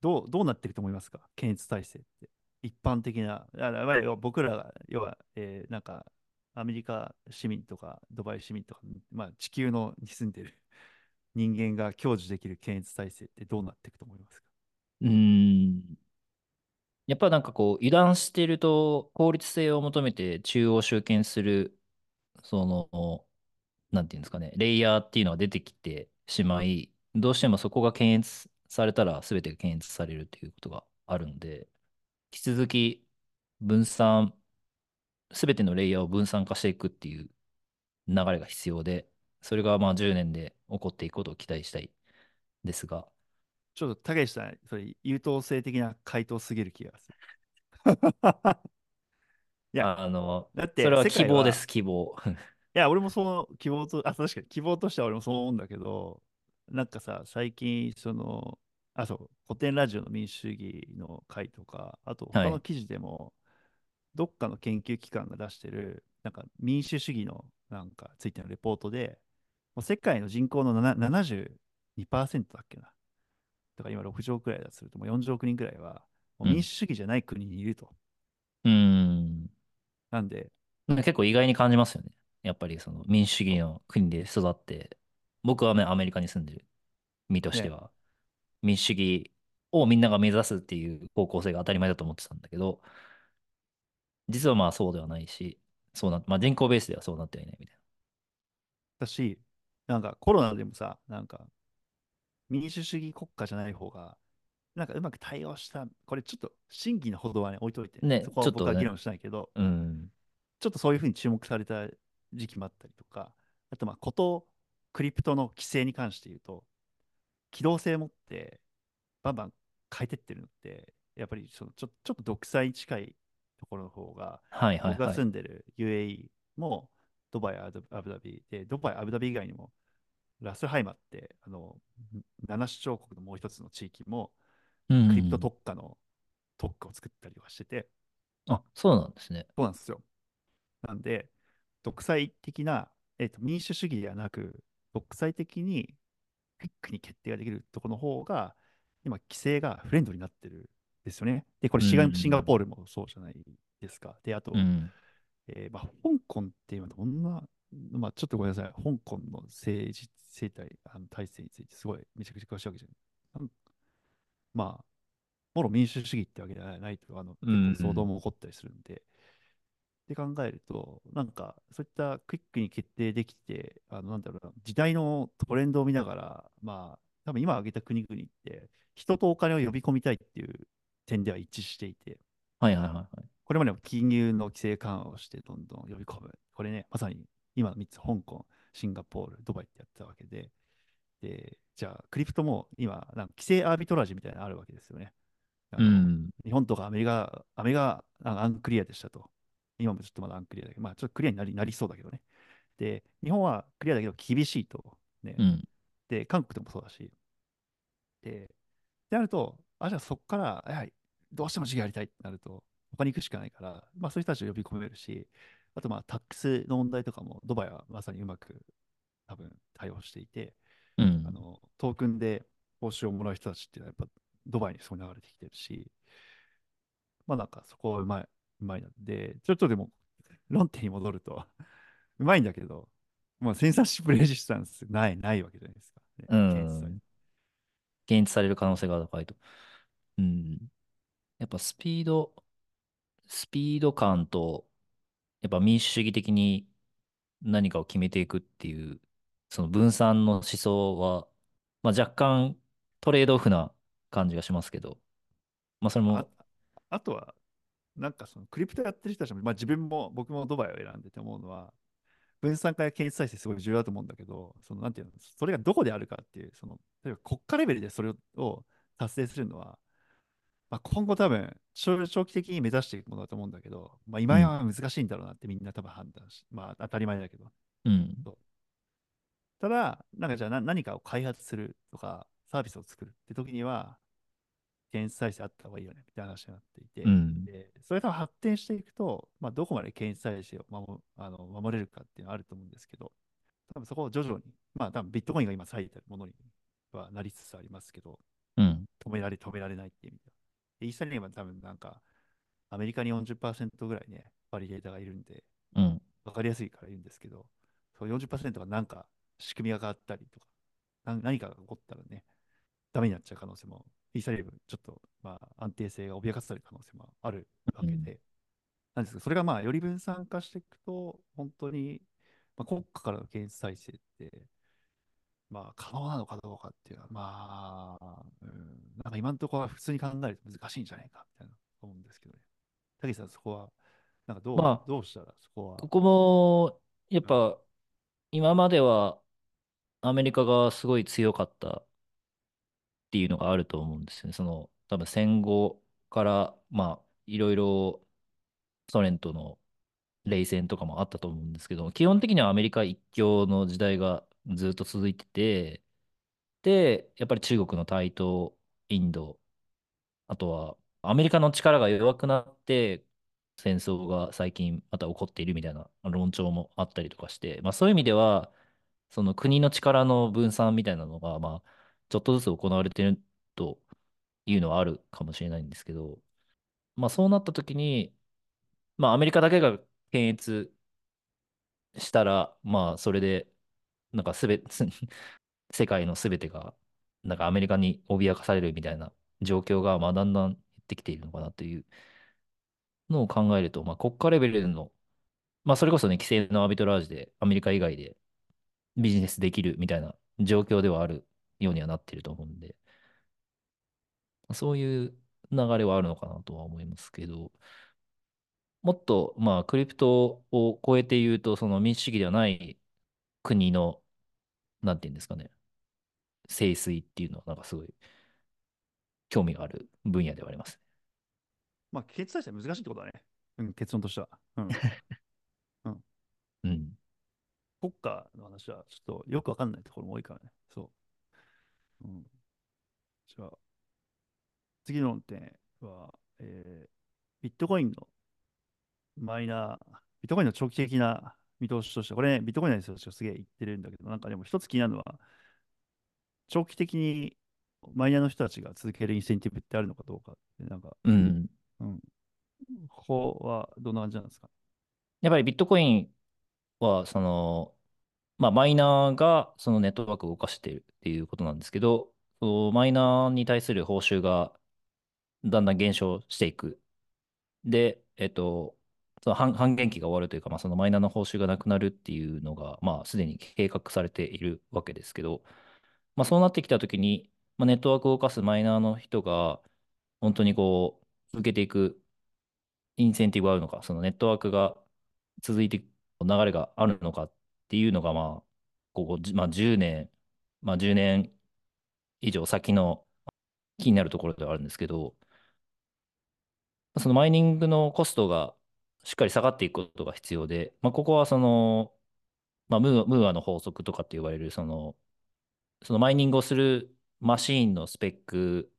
どう、どうなっていくと思いますか？検閲体制って。一般的な、あ僕らが、要は、えーなんか、アメリカ市民とか、ドバイ市民とか、まあ、地球のに住んでる 人間が享受できる検閲体制ってどうなっていくと思いますか？うーん。やっぱなんかこう、油断してると効率性を求めて中央集権する、その、なんていうんですかね、レイヤーっていうのが出てきてしまい、どうしてもそこが検閲されたら全てが検閲されるということがあるんで、引き続き分散、全てのレイヤーを分散化していくっていう流れが必要で、それがまあ10年で起こっていくことを期待したいですが、ちょっと、たけしさん、それ、優等生的な回答すぎる気がする。いや、あの、だってそれは希望です、希望。いや、俺もその希望と、あ、確かに希望としては俺もそう思うんだけど、なんかさ、最近、その、あ、そう、古典ラジオの民主主義の会とか、あとはい他の記事でも、どっかの研究機関が出してる、なんか民主主義のなんかついてのレポートで、もう世界の人口の7 72%だっけな。だから今6億くらいだとすると、もう40億人くらいは、もう民うん。主主義じゃない国にいると。うーん。なんで、結構意外に感じますよね。やっぱりその民主主義の国で育って、僕はねアメリカに住んでる。身としてね、は、民主主義をみんなが目指すっていう方向性が当たり前だと思ってたんだけど、実はまあそうではないし、そうな、まあ人口ベースではそうなってはいないみたいだし、なんかコロナでもさ、なんか民主主義国家じゃない方が、なんかうまく対応した、これちょっと真偽のほどはね、置いといて。な。ね、ね、そこはちょっとね、僕は議論しないけど、うん。ちょっとそういうふうに注目された時期もあったりとか、あとまあ、ことクリプトの規制に関して言うと、機動性を持ってバンバン変えてってるのって、やっぱりそのちょちょっと独裁に近いところの方が、僕がはいはいはい。住んでる UAE もドバイ、アブダビで、ドバイ、アブダビ以外にもラスハイマって、あの、7首長国のもう一つの地域も、うクリプトん。特化の特化を作ったりとかしてて、あ、そうなんですね。そうなんですよ。なんで、独裁的な、えっと、民主主義ではなく、独裁的にクイックに決定ができるところの方が、今、規制がフレンドになってるんですよね。で、これうシガ、シンガん。ポールもそうじゃないですか。で、あと、うん。えーまあ、香港って今どんな、まあ、ちょっとごめんなさい。香港の政治、政体、あの体制についてすごいめちゃくちゃ詳しいわけじゃない。まあ、もろ民主主義ってわけではないと、あの、う結構騒動ん。も起こったりするんで、って考えると、なんか、そういったクイックに決定できて、あの、なんだろうな、時代のトレンドを見ながら、まあ、多分今挙げた国々って、人とお金を呼び込みたいっていう点では一致していて、はいはいはいはい。これまでも金融の規制緩和をしてどんどん呼び込む。これね、まさに今の3つ、香港、シンガポール、ドバイってやってたわけで、で、じゃあ、クリプトも今、なんか規制アービトラージみたいなのあるわけですよね。うん。日本とかアメリカ、アメリカ、あアンクリアでしたと。今もちょっとまだアンクリアだけど、まあちょっとクリアになり、なりそうだけどね。で、日本はクリアだけど厳しいと。ね。うん。で、韓国でもそうだし。で、ってなると、あ、じゃあそこから、やはり、どうしても授業やりたいってなると、他に行くしかないから、まあそういう人たちを呼び込めるし、あとまあタックスの問題とかも、ドバイはまさにうまく多分対応していて、うん。あの、トークンで報酬をもらう人たちっていうのはやっぱドバイにそう流れてきてるし、まあなんかそこはうまい、うまいなんで、ちょっとでも論点に戻ると うまいんだけど、まあセンサーシップレジスタンスない、ないわけじゃないですか。ね、うん。検出される可能性が高いと。うん。やっぱスピード、スピード感と、やっぱ民主主義的に何かを決めていくっていう、その分散の思想は、まあ、若干トレードオフな感じがしますけど、まあそれあ、も、あとは、なんかそのクリプトやってる人たちも、まあ自分も僕もドバイを選んでて思うのは、分散化や検出体制すごい重要だと思うんだけど、そのなんていうの、それがどこであるかっていう、その、例えば国家レベルでそれを達成するのは、まあ、今後多分長、長期的に目指していくものだと思うんだけど、まあ、今うん、は難しいんだろうなってみんな多分判断し、まあ当たり前だけど。うん、ただ、なんかじゃあな何かを開発するとか、サービスを作るって時には、検出体制あった方がいいよねみたいな話になっていて、うん、でそれと発展していくと、まあ、どこまで検出体制を守あの守れるかっていうのはあると思うんですけど、多分そこを徐々に、まあ多分ビットコインが今最たるものにはなりつつありますけど、うん、止められ、止められないっていう意味では。でイーサリアムは多分なんか、アメリカに40%ぐらいね、バリデータがいるんで、うん、わかりやすいから言うんですけど、そう40%がなんか仕組みが変わったりとか、な何かが起こったらね、ダメになっちゃう可能性も、イーサリアムちょっと、まあ、安定性が脅かされる可能性もあるわうん、けで、なんですけど、それがまあ、より分散化していくと、本当に、まあ、国家からの検出体制って、まあ、可能なのかどうかっていうのは、まあ、うん、なんか今のところは普通に考えると難しいんじゃないか、みたいな思うんですけどね。たけしさん、そこは、なんかどう、まあ、どうしたらそこは、ここも、やっうん、ぱ、今まではアメリカがすごい強かったっていうのがあると思うんですよね。その、多分戦後から、まあ、いろいろソ連との冷戦とかもあったと思うんですけど、基本的にはアメリカ一強の時代がずっと続いてて、で、やっぱり中国の台頭、インド、あとはアメリカの力が弱くなって、戦争が最近また起こっているみたいな論調もあったりとかして、まあそういう意味では、その国の力の分散みたいなのが、まあ、ちょっとずつ行われてるというのはあるかもしれないんですけど、まあそうなった時に、まあアメリカだけが検閲したら、まあそれで、なんかすべ、世界のすべてが、なんかアメリカに脅かされるみたいな状況が、まあだんだん減ってきているのかなというのを考えると、まあ国家レベルの、まあそれこそね、規制のアビトラージでアメリカ以外でビジネスできるみたいな状況ではあるようにはなっていると思うんで、そういう流れはあるのかなとは思いますけど、もっと、まあ、クリプトを超えて言うと、その民主主義ではない国の、なんていうんですかね、盛衰っていうのは、なんかすごい興味がある分野ではあります。まあ、決断して難しいってことだね。うん、結論としては。うん。うん。うん。国家の話はちょっとよくわかんないところも多いからね。そう。うん。じゃあ、次の点は、えー、ビットコインのマイナー、ビットコインの長期的な見通しとして、これ、ね、ビットコインの人たちがすげえ言ってるんだけど、なんかでも一つ気になるのは、長期的にマイナーの人たちが続けるインセンティブってあるのかどうかなんか、うん。うん。ここはどんな感じなんですか？やっぱりビットコインは、その、まあ、マイナーがそのネットワークを動かしているっていうことなんですけど、そのマイナーに対する報酬がだんだん減少していく。で、えっと、その半半減期が終わるというか、まあ、そのマイナーの報酬がなくなるっていうのが、まあ、すでに計画されているわけですけど、まあ、そうなってきたときに、まあ、ネットワークを動かすマイナーの人が、本当にこう、続けていくインセンティブがあるのか、そのネットワークが続いていく流れがあるのかっていうのが、まあ、ここ、まあ、10年、まあ、10年以上先の気になるところではあるんですけど、そのマイニングのコストがしっかり下がっていくことが必要で、まあ、ここはその、まあ、ムーア、ムーアの法則とかって言われる、その、そのマイニングをするマシーンのスペック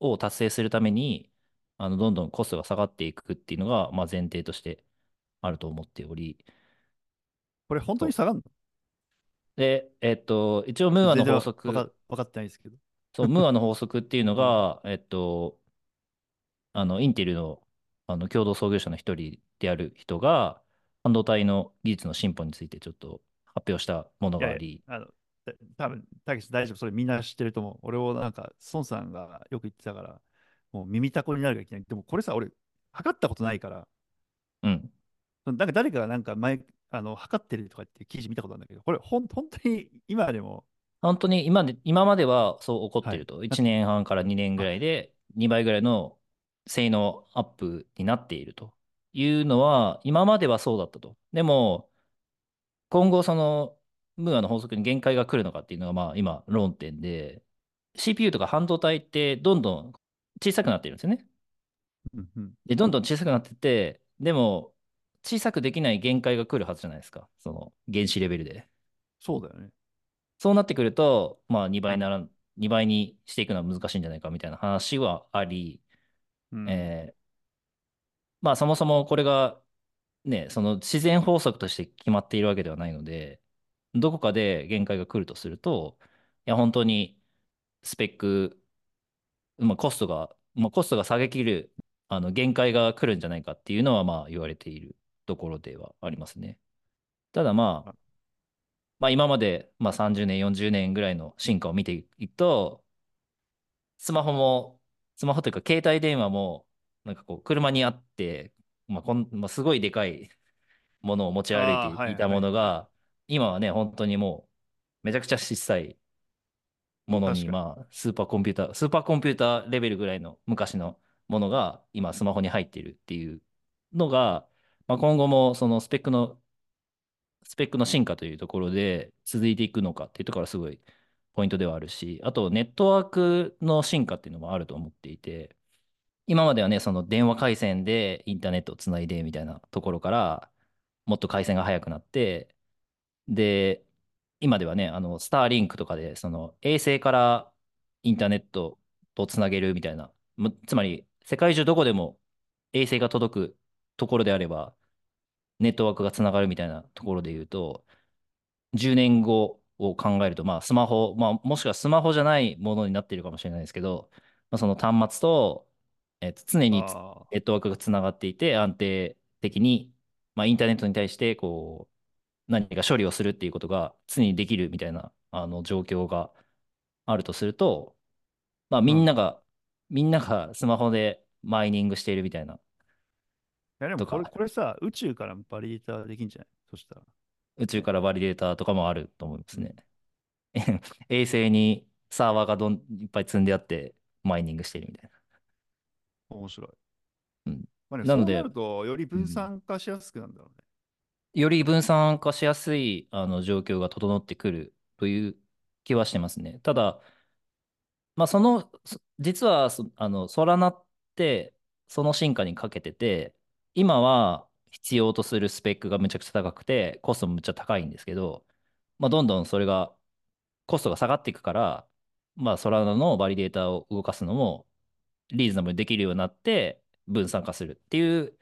を達成するために、あの、どんどんコストが下がっていくっていうのが、まあ、前提としてあると思っており、これ本当に下がるの？で、えっと、一応ムーアの法則、分か分かってないですけど。そう、ムーアの 法則っていうのが、えっと、あの、インテルの、あの共同創業者の一人である人が、半導体の技術の進歩についてちょっと発表したものがあり。いやいやあの多分たけし大丈夫、それみんな知ってると思う。俺をなんか、孫さんがよく言ってたから、もう耳たこになるがいけない。でもこれさ、俺、測ったことないから、うん。なんか誰かがなんか前、あの、測ってるとかって記事見たことあるんだけど、これ、ほん本当に今でも？本当に今で、今まではそう起こってると。はい、1年半から2年ぐらいで2倍ぐらいの性能アップになっているというのは、今まではそうだったと。でも、今後その、ムーアの法則に限界が来るのかっていうのが、まあ今論点で、CPU とか半導体ってどんどん小さくなっているんですよね。で、どんどん小さくなってて、でも、小さくできない限界が来るはずじゃないですか。その原子レベルで。そうだよね。そうなってくると、まあ2倍なら、2倍にしていくのは難しいんじゃないかみたいな話はあり、うん、えー、まあそもそもこれがね、その自然法則として決まっているわけではないので、どこかで限界が来るとすると、いや本当にスペック、まあ、コストが、まあ、コストが下げきるあの限界が来るんじゃないかっていうのはまあ言われているところではありますね。ただまあ、まあ今までまあ30年、40年ぐらいの進化を見ていくと、スマホもスマホというか携帯電話も、なんかこう、車にあって、まあこんまあ、すごいでかい ものを持ち歩いていたものが、今はね、本当にもう、めちゃくちゃ小さいものに、まあ、スーパーコンピューター、スーパーコンピューターレベルぐらいの昔のものが、今、スマホに入っているっていうのが、まあ、今後もそのスペックの、スペックの進化というところで続いていくのかっていうところがすごいポイントではあるし、あとネットワークの進化っていうのもあると思っていて、今まではね、その電話回線でインターネットをつないでみたいなところから、もっと回線が速くなって、で、今ではね、あの、スターリンクとかで、その衛星からインターネットとつなげるみたいな、つまり世界中どこでも衛星が届くところであれば、ネットワークがつながるみたいなところで言うと、10年後を考えると、まあ、スマホ、まあ、もしくはスマホじゃないものになっているかもしれないですけど、まあ、その端末と、えっと、常にネットワークがつながっていて、安定的に、まあ、インターネットに対して、こう、何か処理をするっていうことが常にできるみたいな、あの、状況があるとすると、まあ、みうん。なが、みんながスマホでマイニングしているみたいな、やでもこれ、とか、これさ、宇宙からバリデータできんじゃない？そしたら。宇宙ね。からバリデータとかもあると思いますね。うん。衛星にサーバーがどんいっぱい積んであって、マイニングしてるみたいな。面白い。うん。まあね、そうななので、ると、より分うん、散化しやすくなるんだろうね。より分散化しやすいあの状況が整ってくるという気はしてますね。ただ、まあ、その、そ実はそあの、ソラナってその進化にかけてて、今は必要とするスペックがめちゃくちゃ高くて、コストもめっちゃ高いんですけど、まあ、どんどんそれが、コストが下がっていくから、まあ、ソラナのバリデータを動かすのもリーズナブルにできるようになって分散化するっていう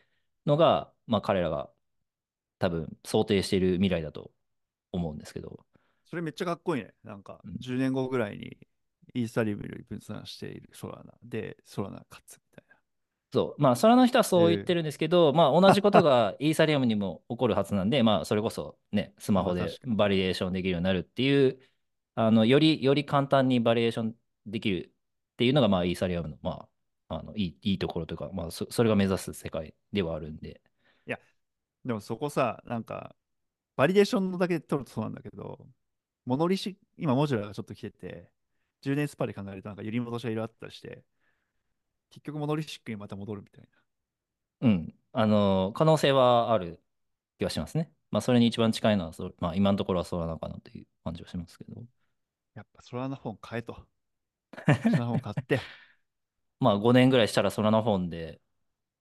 のが、まあ、彼らが多分想定している未来だと思うんですけど、それめっちゃかっこいいね。なんか、うん10年後ぐらいに、イーサリアムより分散しているソラナで、ソラナ勝つ。そう、まあ、ソラナの人はそう言っえー、てるんですけど、まあ、同じことがイーサリアムにも起こるはずなんで、まあ、それこそね、スマホで。バリデーションできるようになるっていう、あの、より、より簡単にバリデーションできるっていうのが、まあ、イーサリアムの、まあ、あの、いい、いいところというか、まあ、そ、それが目指す世界ではあるんで、いや、でもそこさ、なんか、バリデーションのだけで取るとそうなんだけど、モノリシ、今モジュラーがちょっと来てて、10年スパンで考えるとなんか揺り戻しがいろいろあったりして、結局モノリシックにまた戻るみたいな。うん、あの、可能性はある気はしますね。まあ、それに一番近いのはそ、まあ、今のところはそうなのかなという感じはしますけど。やっぱソラナフォン買えと。ソラナフォン買って、まあ、5年ぐらいしたらソラナフォンで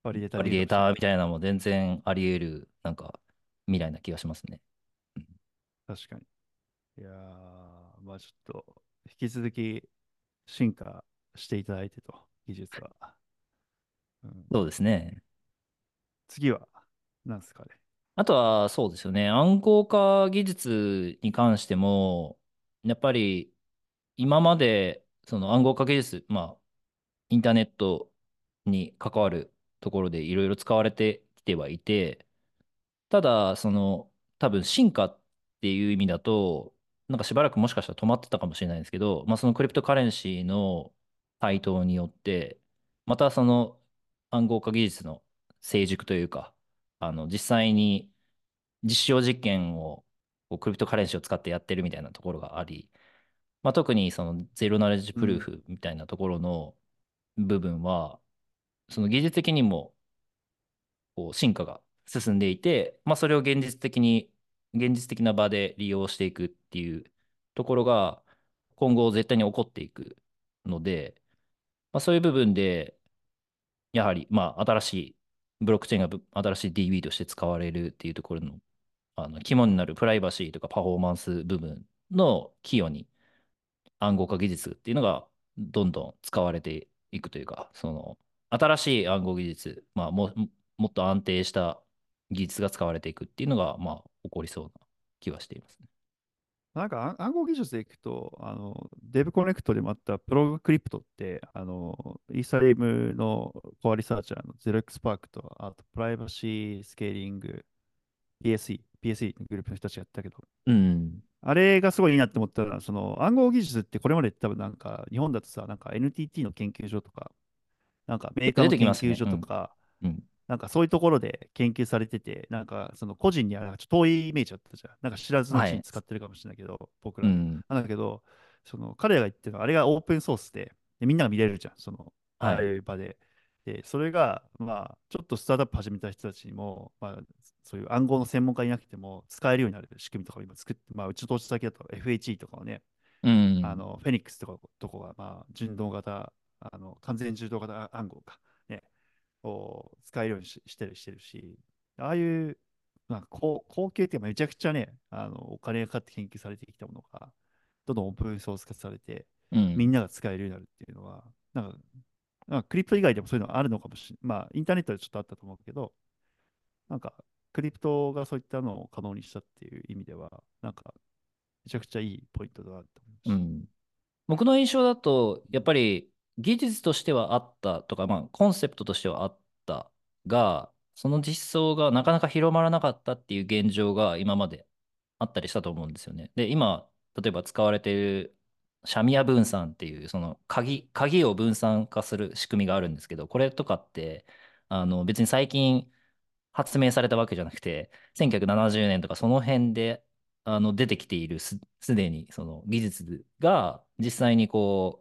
バリデータバリデーみたいなのも全然あり得る、なんか、未来な気がしますね。うん確かに。いやー、まあちょっと、引き続き進化していただいてと、技術は。うん、そうですね。次は、なんですかね？あとは、そうですよね。暗号化技術に関しても、やっぱり、今まで、その暗号化技術、まあ、インターネットに関わるところでいろいろ使われてきてはいて、ただ、その、多分進化っていう意味だと、なんかしばらくもしかしたら止まってたかもしれないんですけど、まあ、そのクリプトカレンシーの台頭によって、またその暗号化技術の成熟というか、あの、実際に実証実験をこうクリプトカレンシーを使ってやってるみたいなところがあり、まあ、特にそのゼロナレッジプルーうん。フみたいなところの部分は、その技術的にもこう進化が進んでいて、まあ、それを現実的に、現実的な場で利用していくっていうところが今後絶対に起こっていくので、まあ、そういう部分で、やはり、まあ、新しい、ブロックチェーンが新しい DB として使われるっていうところの、あの肝になるプライバシーとかパフォーマンス部分の寄与に暗号化技術っていうのがどんどん使われていくというか、その新しい暗号技術、まあ、も、もっと安定した技術が使われていくっていうのが、まあ、起こりそうな気はしていますね。なんか暗暗号技術でいくと、あの、デブコネクトでもあったプログクリプトって、あの、イーサリアムのコアリサーチャーのゼロ x パークと、あとプライバシースケーリング、PSE、PSE のグループの人たちがやったけど、うん。あれがすごいいいなって思ったら、その暗号技術ってこれまで多分なんか日本だとさ、なんか NTT の研究所とか、なんかメーカーの。研究所うん。とか、うん。なんかそういうところで研究されてて、なんかその個人にはちょっと遠いイメージだったじゃん。なんか知らずのうちにはい。使ってるかもしれないけど、僕らも。うん。なんだけど、その彼らが言ってるのは、あれがオープンソースで、でみんなが見れるじゃん、その、ああはい。いう場で。で、それが、まあ、ちょっとスタートアップ始めた人たちにも、まあ、そういう暗号の専門家いなくても使えるようになる仕組みとかを今作って、まあ、うちの投資先だと FHE とかをね、うん。あの、フェニックスとかとこが、まあ、順動型、あの、完全受動型暗号か、ね、を使えるようにし、してる、してるし、ああいう、なんか高、高級ってめちゃくちゃね、あの、お金がかかって研究されてきたものが、どんどんオープンソース化されて、うん。みんなが使えるようになるっていうのは、なんか、なんかクリプト以外でもそういうのあるのかもしれない。まあ、インターネットでちょっとあったと思うけど、なんか、クリプトがそういったのを可能にしたっていう意味では、なんか、めちゃくちゃいいポイントだなと思いましうん。僕の印象だと、やっぱり技術としてはあったとか、まあ、コンセプトとしてはあったが、その実装がなかなか広まらなかったっていう現状が今まであったりしたと思うんですよね。で、今、例えば使われているシャミア分散っていう、その鍵、鍵を分散化する仕組みがあるんですけど、これとかって、あの別に最近発明されたわけじゃなくて、1970年とかその辺であの出てきているす、すでにその技術が実際にこう、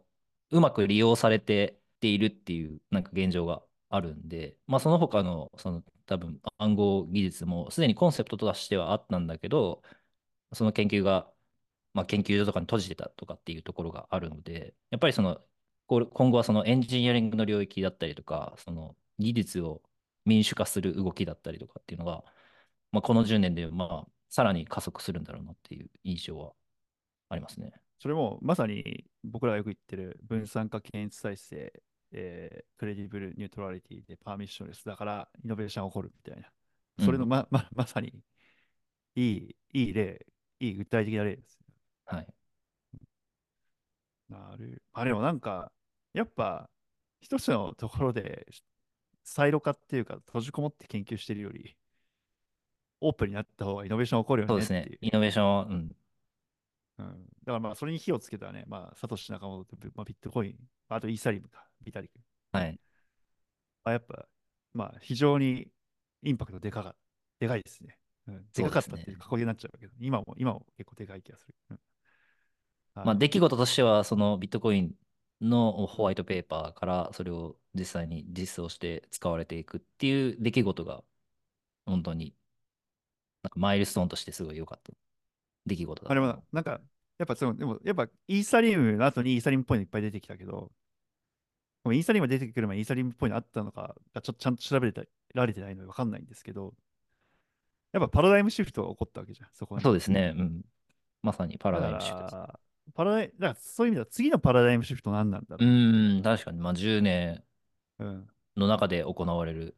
うまく利用されてっているっていうなんか現状があるんで、まあその他のその多分暗号技術もすでにコンセプトとしてはあったんだけど、その研究が、まあ、研究所とかに閉じてたとかっていうところがあるので、やっぱりその今後はそのエンジニアリングの領域だったりとか、その技術を民主化する動きだったりとかっていうのが、まあ、この10年でまあさらに加速するんだろうなっていう印象はありますね。それもまさに僕らがよく言ってる分散化検閲耐性、えー credible neutrality で permissionless だからイノベーションが起こるみたいな。それのうんま,、ままさにいいいい例、いい具体的な例です。はい。なる。あ、でもなんか、やっぱ一つのところでサイロ化っていうか閉じこもって研究してるよりオープンになった方がイノベーション起こるよそうですね。イノベーションは、うん。うん、だからまあそれに火をつけたね、まあサトシ仲本と、まあ、ビットコイン、あとイーサリムか、ビタリク。はい。あやっぱ、まあ、非常にインパクトでかか、でかいですね。うん、でかかったっていう過去になっちゃうけど、今も、今も結構でかい気がする。うんまあ、出来事としては、そのビットコインのホワイトペーパーからそれを実際に実装して使われていくっていう出来事が、本当に、なんかマイルストーンとしてすごい良かった出来事だあれも、なんか、やっぱその、でも、やっぱイーサリウムの後にイーサリウムっぽいのいっぱい出てきたけど、イーサリウムが出てくる前にイーサリウムっぽいのあったのかがちょっとちゃんと調べられてないので分かんないんですけど、やっぱパラダイムシフトが起こったわけじゃん、そこに。そうですね。うん。まさにパパラダイムシフトです。パラダイだからそういう意味では次のパラダイムシフト何なんだうろう。ーん、確かに、まあ、10年うん。の中で行われる、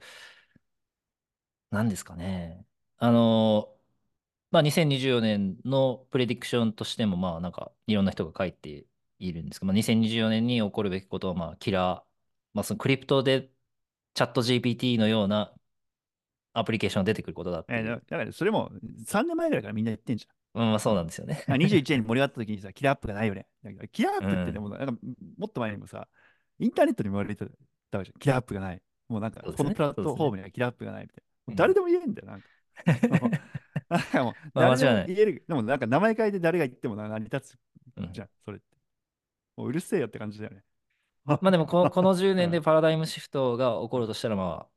何ですかね。あの、まあ、2024年のプレディクションとしても、まあ、なんか、いろんな人が書いているんですけど、まあ、2024年に起こるべきことは、まあ、キラー、まあ、そのクリプトでチャット GPT のようなアプリケーションが出てくることだってえーだからそれも3年前ぐらいからみんな言ってんじうん、まあ、そうなんですよね。ゃん。あ21年に盛り上がった時にさ、 killer app がないよね。 killer app ってね、うんもうなんかもっと前にもさ、インターネットにも言われてたわけじゃん。 killer app がない。もうなんか、このプラットフォームには killer app がないみたいな。誰でも言えんだよ、なんか。もうまあ誰でも間違いない言える。でもなんか名前変えて誰が言っても成り立つうんじゃん、それって。もううるせえよって感じだよね。まあでもこ、この10年でうんパラダイムシフトが起こるとしたら、まあ、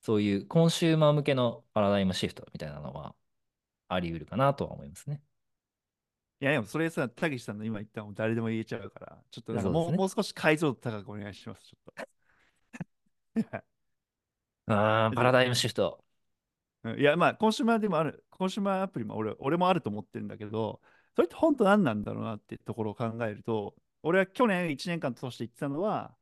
そういうコンシューマー向けのパラダイムシフトみたいなのはあり得るかなとは思いますね。いや、でもそれさ、たけしさんの今言ったのも誰でも言えちゃうから、ちょっとなんかもう,、そうですねもう少し解像度高くお願いします、ちょっと。ああ、パラダイムシフト。うんいや、まあ、コンシューマーでもある、コンシューマーアプリも俺俺もあると思ってるんだけど、それって本当何なんだろうなってところを考えると、俺は去年1年間通して言ってたのは、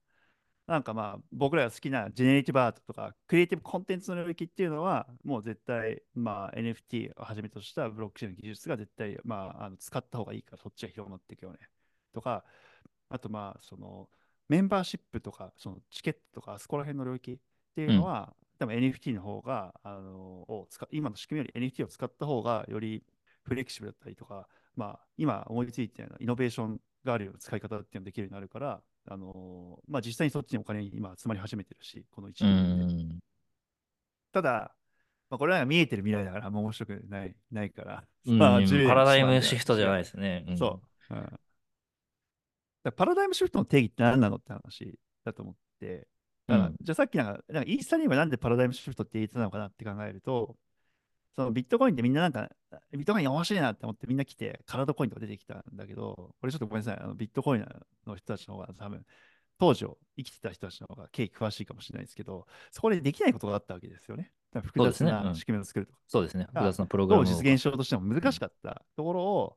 なんかまあ、僕らが好きなジェネレティブアートとか、クリエイティブコンテンツの領域っていうのは、もう絶対、まあ、NFT をはじめとしたブロックチェーンの技術が絶対、まあ、あの使った方がいいから、そっちが広まっていくよね。とか、あとまあ、その、メンバーシップとか、そのチケットとか、あそこら辺の領域っていうのは、多分 NFT の方が、あのを使今の仕組みより NFT を使った方がよりフレキシブルだったりとか、まあ、今思いついてイノベーションがあるような使い方っていうのができるようになるから、あのまあ、実際にそっちにお金今集まり始めてるし、この1う年で。ん。ただ、まあ、これは見えてる未来だからあんま面白くないないから、うんまあ10年パラダイムシフトじゃないですね。うんそう。うん、パラダイムシフトの定義って何なのって話だと思って、だからうんじゃあさっきなんか、なんかイーサリアムはなんでパラダイムシフトって言ってたのかなって考えると、そのビットコインってみんななんか、ビットコイン面白いなって思ってみんな来て、カラードコインとか出てきたんだけど、これちょっとごめんなさい、あのビットコインの人たちの方が多分、当時を生きてた人たちの方が経緯詳しいかもしれないですけど、そこでできないことがあったわけですよね。複雑なん。仕組みを作るとか。そうですね。複雑なプログラムを実現しようとしても難しかった。ところを、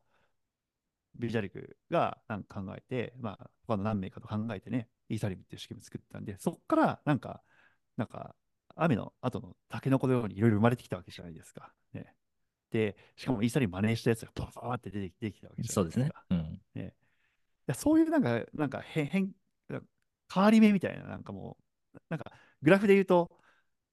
ビジャリクがなんか考えて、まあ、他の何名かと考えてね、イーサリムっていう仕組みを作ったんで、そこからなんか、なんか、雨の後のタケノコのようにいろいろ生まれてきたわけじゃないですか。ね。て、しかもイーサリアム真似したやつがバーバーって出てきたわけじゃなそうですね。いですか。うん。ね、そういうなんか、なんか変、変、変わり目みたいな、なんかもう、なんかグラフで言うと、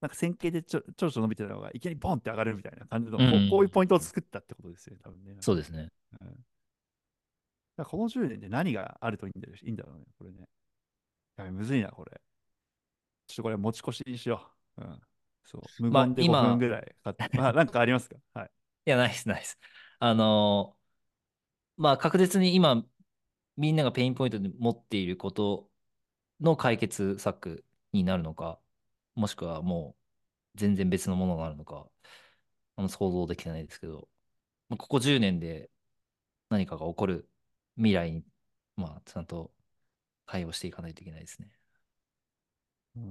なんか線形でちょちょろちょろ伸びてたのが、いきなりボンって上がるみたいな感じの、うんこういうポイントを作ったってことですよね、多分ね。そうですね。うんこの10年で何があるといいんだろういいんだろうね、これね。やべむずいな、これ。ちょっとこれ持ち越しにしよう。うん。そう。無まあ言で5今分ぐらいかかって。まあ、なんかありますか？はい。いや、ナイスナイス。あのーまあ確実に今、みんながペインポイントで持っていることの解決策になるのか、もしくはもう全然別のものになるのか、あの想像できてないですけど、まあここ10年で何かが起こる未来に、まあちゃんと対応していかないといけないですね。うん。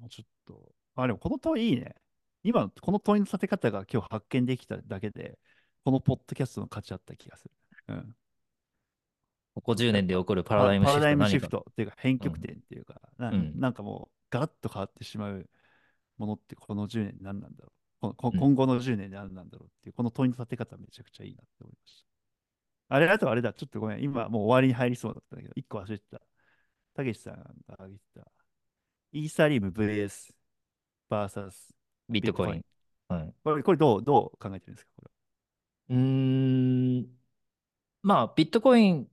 もうちょっと。あ、でもこの問いいいね。今のこの問いの立て方が今日発見できただけで、このポッドキャストの価値あった気がする。うん。ここ10年で起こるパパラダイムシフトパラダイムシフトっていうか変極点っていうか、なうんなんかもうガラッと変わってしまうものってこの10年何なんだろうここうん今後の10年で何なんだろうっていうこの問いの立て方めちゃくちゃいいなって思いました。あれ、あとあれだ、ちょっとごめん、今もう終わりに入りそうだったんだけど、1個忘れてた。たけしさんが挙げてた、イーサリウム VS VS ビットコイン。はい。これ、これどう、どう考えてるんですか？これ。うーん、まあ、ビットコイン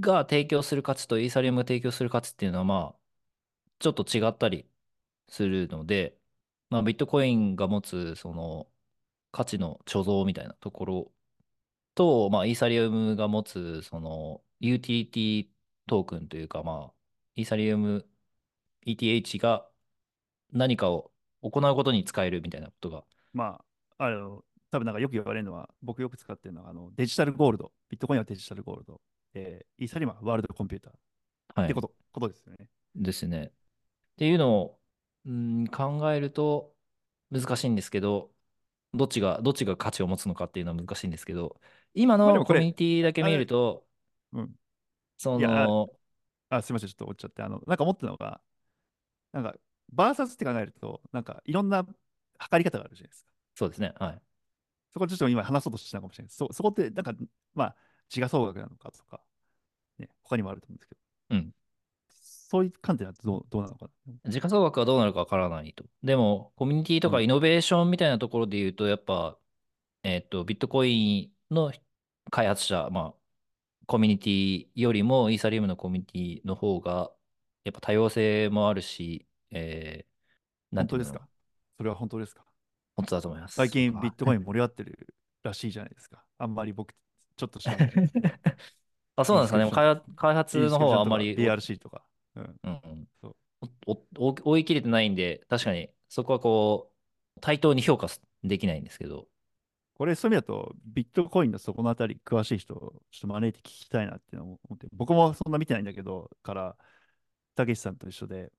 が提供する価値とイーサリアムが提供する価値っていうのは、まあ、ちょっと違ったりするので、まあ、ビットコインが持つ、その、価値の貯蔵みたいなところと、まあ、イーサリアムが持つ、その、ユーティリティトークンというか、まあ、イーサリアム ETH が何かを行うことに使えるみたいなことが、まあ、あの、多分なんかよく言われるのは、僕よく使ってるのはあのデジタルゴールド。ビットコインはデジタルゴールド。えーイーサリウムはワールドコンピューター。はいってこ、と、ことですよね。ですね。っていうのを、うん、考えると難しいんですけど、どっちが、どっちが価値を持つのかっていうのは難しいんですけど、今のコミュニティだけ見ると、うん。その、あ、すみません、ちょっと落ちちゃって。あの、なんか思ってたのが、なんか、バーサスって考えると、なんか、いろんな測り方があるじゃないですか。そうですね。はい。そこちょっと今話そうとしてたかもしれないです。そ、そこって、なんか、まあ、時価総額なのかとか、ね、他にもあると思うんですけど、うん。そういう観点はどうどうなのかな。時価総額はどうなるかわからないと。でも、コミュニティとかうんイノベーションみたいなところで言うと、やっぱ、えっと、ビットコインの開発者、まあ、コミュニティよりもイーサリウムのコミュニティの方が、やっぱ多様性もあるし、えー、なんていうの本当ですか？それは本当ですか？本当だと思います。最近ビットコイン盛り上がってるらしいじゃないですか。あんまり僕、ちょっと知らない。あ、そうなんですか？ね。開発開発の方はあんまり、BRC とか。うん。うんうんそうおお追い切れてないんで、確かにそこはこう、対等に評価すできないんですけど、これ、そういう意味だと、ビットコインのそこのあたり、詳しい人をちょっと招いて聞きたいなっていうのを思って、僕もそんな見てないんだけど、から、たけしさんと一緒で、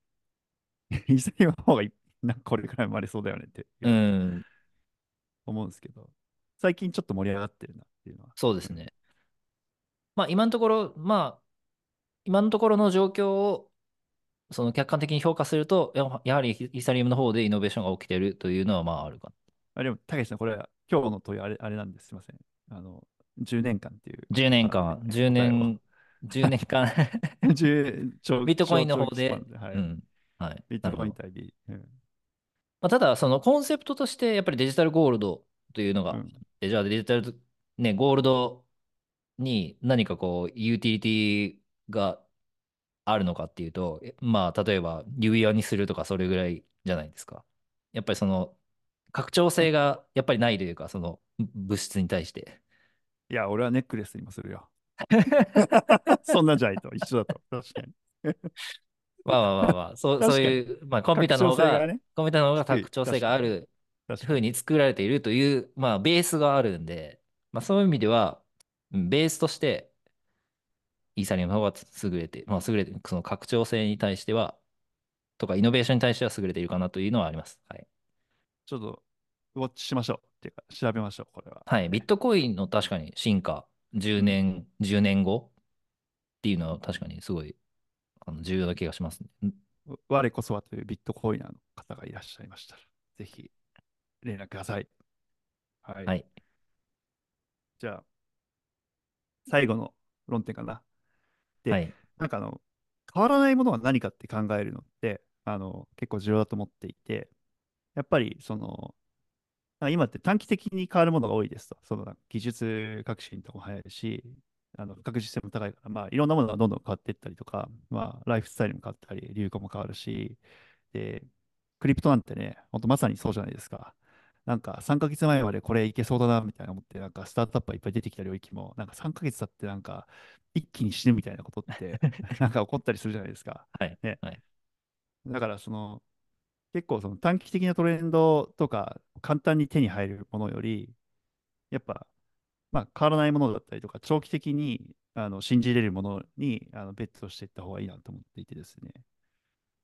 イーサリアムの方がいなんかこれくらい生まれそうだよねってうん、思うんですけど、最近ちょっと盛り上がってるなっていうのは。そうですね。まあ今のところ、まあ、今のところの状況を、その客観的に評価すると、ややはりイーサリアムの方でイノベーションが起きてるというのはまああるかあでも、たけしさん、これ、今日の問いあれ、あれなんです。すいません。あの、10年間っていう。10年間、10年、10年間 10長ビットコインの方で、長期スパンはいうん、はい。ビットコイン対ビ、うんまあ、ただ、そのコンセプトとして、やっぱりデジタルゴールドというのが、うんえじゃあデジタル、ね、ゴールドに何かこう、ユーティリティがあるのかっていうと、えまあ、例えば指輪にするとかそれぐらいじゃないですか。やっぱりその、拡張性がやっぱりないというか、その物質に対して。いや、俺はネックレスにもするよ。そんなんじゃないと、一緒だと。確かに。まあまあまあまあ、そうそういう、まあ、コンピューターの方が、がねコンピューターの方が拡張性があるふうに作られているという、まあ、ベースがあるんで、まあ、そういう意味では、うんベースとして、イーサリアムの方が優れて、まあ、優れて、その拡張性に対しては、とか、イノベーションに対しては優れているかなというのはあります。はい。ちょっと、ウォッチしましょう。っていうか、調べましょう、これは。はい。ビットコインの確かに進化、10年、10年後っていうのは確かにすごいあの重要な気がしますね。ん我こそはというビットコイナーの方がいらっしゃいましたら、ぜひ連絡ください。はい。はい。じゃあ、最後の論点かな。で、はい。なんかあの、変わらないものは何かって考えるのって、あの、結構重要だと思っていて、やっぱり、その、今って短期的に変わるものが多いですと。その技術革新とかも早いし、あの不確実性も高いから、まあ、いろんなものがどんどん変わっていったりとか、まあ、ライフスタイルも変わったり、流行も変わるし、で、クリプトなんてね、ほんとまさにそうじゃないですか。なんか3ヶ月前までこれいけそうだなみたいな思って、なんかスタートアップがいっぱい出てきた領域も、なんか3ヶ月経ってなんか一気に死ぬみたいなことって なんか起こったりするじゃないですか。はい。ね。はい。だからその結構その短期的なトレンドとか簡単に手に入るものより、やっぱまあ変わらないものだったりとか、長期的にあの信じれるものにあのベットしていった方がいいなと思っていてですね。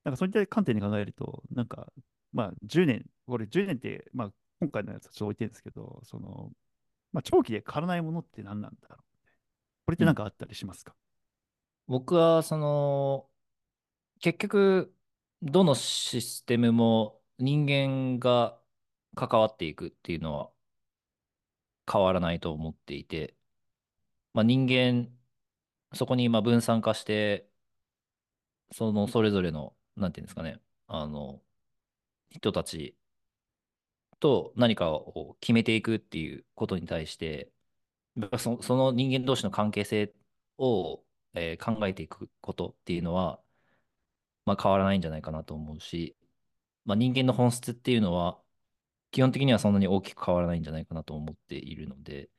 なんかそういった観点で考えると、なんか、まあ10年、これ10年って、まあ今回のやつはちょっと置いてるんですけど、その、まあ長期で変わらないものって何なんだろう。これって。何かあったりしますか？僕は、その、結局、どのシステムも人間が関わっていくっていうのは変わらないと思っていて、まあ、人間、そこにまあ分散化して、そのそれぞれの、なんていうんですかね、あの、人たちと何かを決めていくっていうことに対して、そその人間同士の関係性を、えー考えていくことっていうのは、まあ、変わらないんじゃないかなと思うし、まあ、人間の本質っていうのは、基本的にはそんなに大きく変わらないんじゃないかなと思っているので、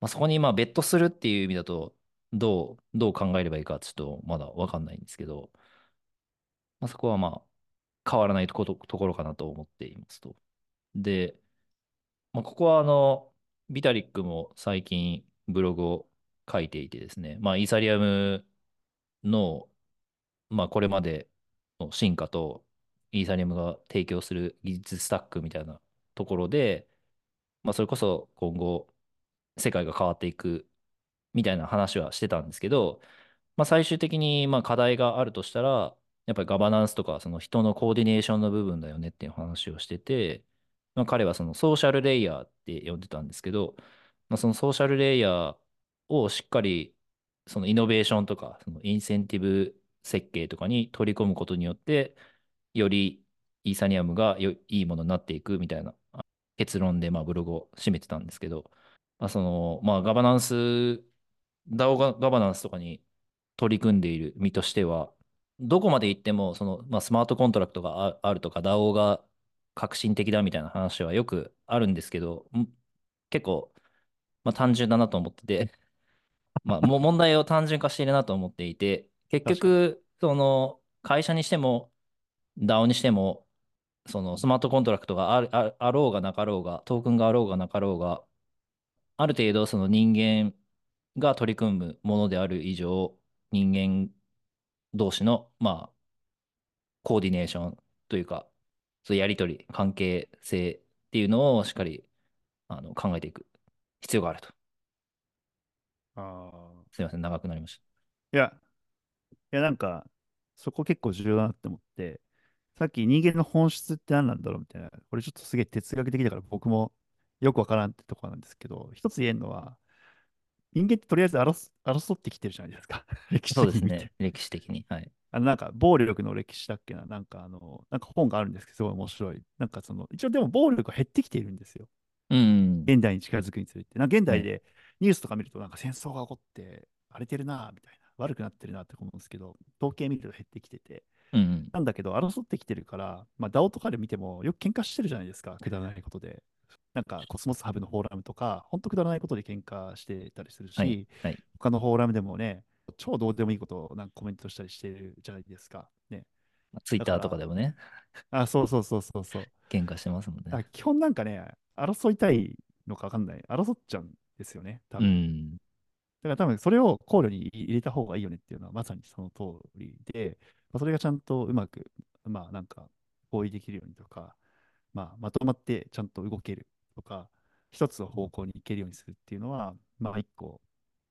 まあ、そこにまあベットするっていう意味だと、どう、どう考えればいいかちょっとまだわかんないんですけど、まあ、そこはまあ変わらないとこと、ところかなと思っていますと。で、まあ、ここはあの、ビタリックも最近ブログを書いていてですね、まあ、イーサリアムの、まあ、これまでの進化と、イーサリアムが提供する技術スタックみたいなところで、まあ、それこそ今後、世界が変わっていくみたいな話はしてたんですけど、まあ、最終的にまあ課題があるとしたら、やっぱりガバナンスとかその人のコーディネーションの部分だよねっていう話をしてて、まあ、彼はそのソーシャルレイヤーって呼んでたんですけど、まあ、そのソーシャルレイヤーをしっかりそのイノベーションとかそのインセンティブ設計とかに取り込むことによって、よりイーサニアムがよいいものになっていくみたいな結論でまあブログを締めてたんですけど、まあ、そのまあガバナンス DAO ガガバナンスとかに取り組んでいる身としては、どこまで行っても、その、まあ、スマートコントラクトがあるとか、DAO が革新的だみたいな話はよくあるんですけど、結構、まあ、単純だなと思ってて、まあ、もう問題を単純化しているなと思っていて、結。局、その、会社にしても、DAO にしても、そのスマートコントラクトがあるああろうがなかろうが、トークンがあろうがなかろうが、ある程度その人間が取り組むものである以上、人間同士の、まあ、コーディネーションというか、そやりとり、関係性っていうのをしっかりあの考えていく必要があると。ああ。すみません、長くなりましいや、いやなんか、そこ結構重要だなって思って、さっき人間の本質って何なんだろうみたいな、これちょっとすげえ哲学的だから僕もよくわからんってところなんですけど、一つ言えるのは、人間ってとりあえず争争ってきてるじゃないですか。歴た。史そうですね。歴史的に。はい。あの、なんか、暴力の歴史だっけな、なんかあの、なんか本があるんですけど、すごい面白い。なんかその、一応でも暴力が減ってきているんですよ。うん。現代に近づくにつれて。なんか現はい。代でニュースとか見ると、なんか戦争が起こって、荒れてるな、みたいな。悪くなってるなって思うんですけど、統計見ると減ってきてて。うん。なんだけど、争ってきてるから、まあ、ダオとかで見ても、よく喧嘩してるじゃないですか、くだらないことで。なんか、コスモスハブのフォーラムとか、ほんとくだらないことで喧嘩してたりするはい。し、はい。他のフォーラムでもね、超どうでもいいことをなんかコメントしたりしてるじゃないですか。ね。ツイッターとかでもね、あ、そうそうそうそうそう。喧嘩してますもんね。基本なんかね、争いたいのかわかんない。争っちゃうんですよね、多う分。ん。だから多分それを考慮に入れた方がいいよねっていうのはまさにその通りで、まあ、それがちゃんとうまく、まあなんか合意できるようにとか、まあまとまってちゃんと動けるとか、一つの方向に行けるようにするっていうのは、まあ一個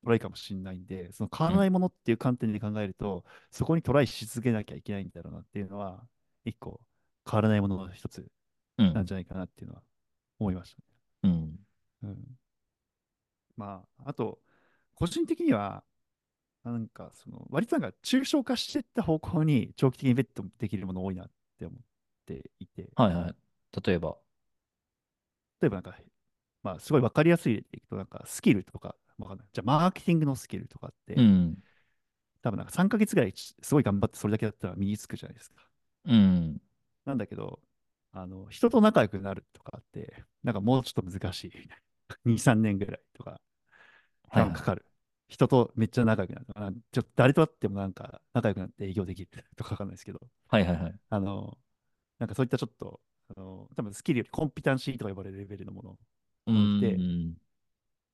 トライかもしれないんで、その変わうん。らないものっていう観点で考えると、そこにトライし続けなきゃいけないんだろうなっていうのは、一個変わらないものの一つうん。なんじゃないかなっていうのは思いましたね。うん。うん。まあ、あと、個人的には、なんか、その、割となんか、抽象化していった方向に長期的にベットできるもの多いなって思っていて、はいはい。例えば。例えばなんか、まあ、すごいわかりやすい例でいくと、なんか、スキルとか、わかんない。じゃあ、マーケティングのスキルとかって、うん。多分なんか3ヶ月ぐらいすごい頑張ってそれだけだったら身につくじゃないですか。うん。なんだけど、あの、人と仲良くなるとかって、なんかもうちょっと難しい。2、3年ぐらいとか、かかる。人とめっちゃ仲良くなる。あちょっと誰と会ってもなんか仲良くなって営業できるとかわかんないですけど、はいはいはい。あの、なんかそういったちょっと、あの、多分スキルよりコンピタンシーとか呼ばれるレベルのものうん。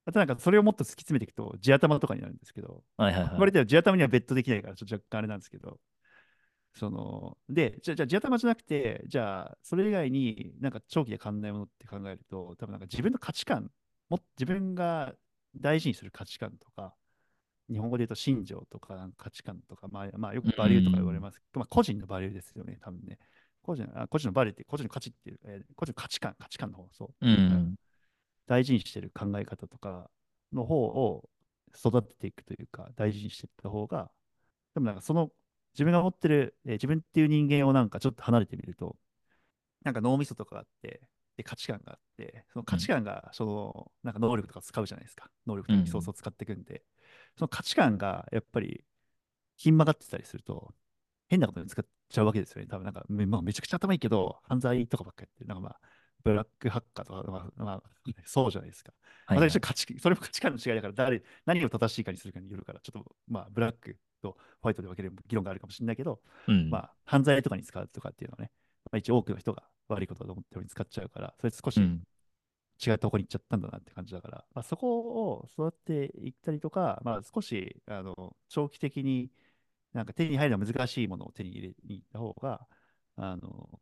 あとなんかそれをもっと突き詰めていくと、地頭とかになるんですけど、はいはいはい。言われては地頭にはベットできないから、ちょっと若干あれなんですけど、その、で、じゃあ、じゃあ地頭じゃなくて、じゃあ、それ以外になんか長期で考えないものって考えると、多分なんか自分の価値観、も自分が大事にする価値観とか、日本語で言うと信条とか価値観とか、まあ、まあ、ようくバリューとか言われん。ますけど、まあ、個人のバリューですよね、多分ね。個人あ個人のバリューって、個人の価値っていう、えー個人の価値観、価値観の方、そう。ううん、ん。大事にしてる考え方とかの方を育てていくというか、大事にしていった方が、でもなんかその自分が持ってる、えー自分っていう人間をなんかちょっと離れてみると、なんか脳みそとかがあって、で価値観があって、その価値うん。観がそのなんか能力とか使うじゃないですか。能力とかリソ。を使っていくんで、その価値観がやっぱりひん曲がってたりすると、変なことに使っちゃうわけですよね。多分なんかめ,、まあ、めちゃくちゃ頭いいけど、犯罪とかばっかりやってる。なんかまあ、ブラックハッカーとか、まあ、まあ、そうじゃないですか。はいはい。私は価値、それも価値観の違いだから、誰、何を正しいかにするかによるから、ちょっと、まあ、ブラックとホワイトで分ける議論があるかもしれないけど、うん。まあ、犯罪とかに使うとかっていうのはね、まあ、一応多くの人が悪いことだと思ってに使っちゃうから、それ少しうん。違った方向に行っちゃったんだなって感じだから、まあ、そこを育っていったりとか、まあ、少しあの長期的になんか手に入るのは難しいものを手に入れに行った方が、あの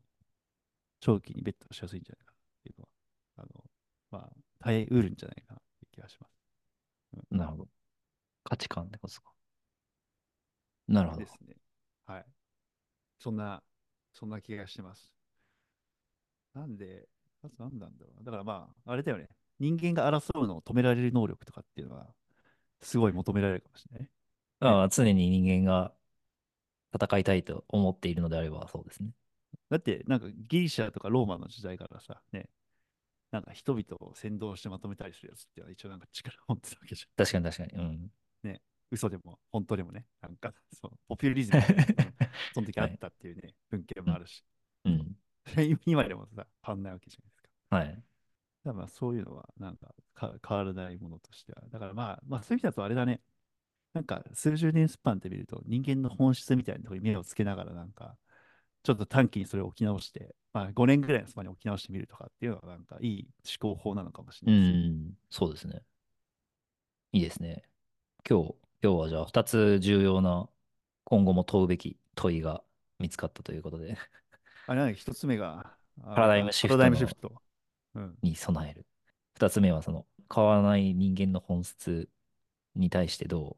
長期にベットしやすいんじゃないかなっていうのは、あのまあ、耐えうるんじゃないかなって気がします。うん、なるほど。価値観ってことですか。なるほど。ですね。はい。そんな、そんな気がしてます。なんで、まず何なんだろうな。だからまあ、あれだよね。人間が争うのを止められる能力とかっていうのは、すごい求められるかもしれないね。ああ、常に人間が戦いたいと思っているのであればそうですね。だって、なんかギリシャとかローマの時代からさ、ね、なんか人々を先導してまとめたりするやつっていうのは一応なんか力を持ってたわけじ確かに確かに。うん。ゃん。ね、嘘でも本当でもね、なんかそう、ポピュリズムその時あはい。ったっていうね、文献うん。もあるし、そう。うん。今でもさ、変わんないわけじゃないですか。はい。だからまあそういうのはなんかか変わらないものとしては。だからまあ、まあそういう意味だとあれだね、なんか数十年スパンで見ると人間の本質みたいなところに目をつけながらなんかちょっと短期にそれを置き直して、まあ5年ぐらいのスパンに置き直してみるとかっていうのはなんかいい思考法なのかもしれうないですね。ん。そうですね。いいですね。今日、今日はじゃあ2つ重要な今後も問うべき問いが見つかったということで、あれ一つ目が、パラダイムシパラダイフトのムシフト。うん。に備える。2つ目はその変わらない人間の本質に対してどう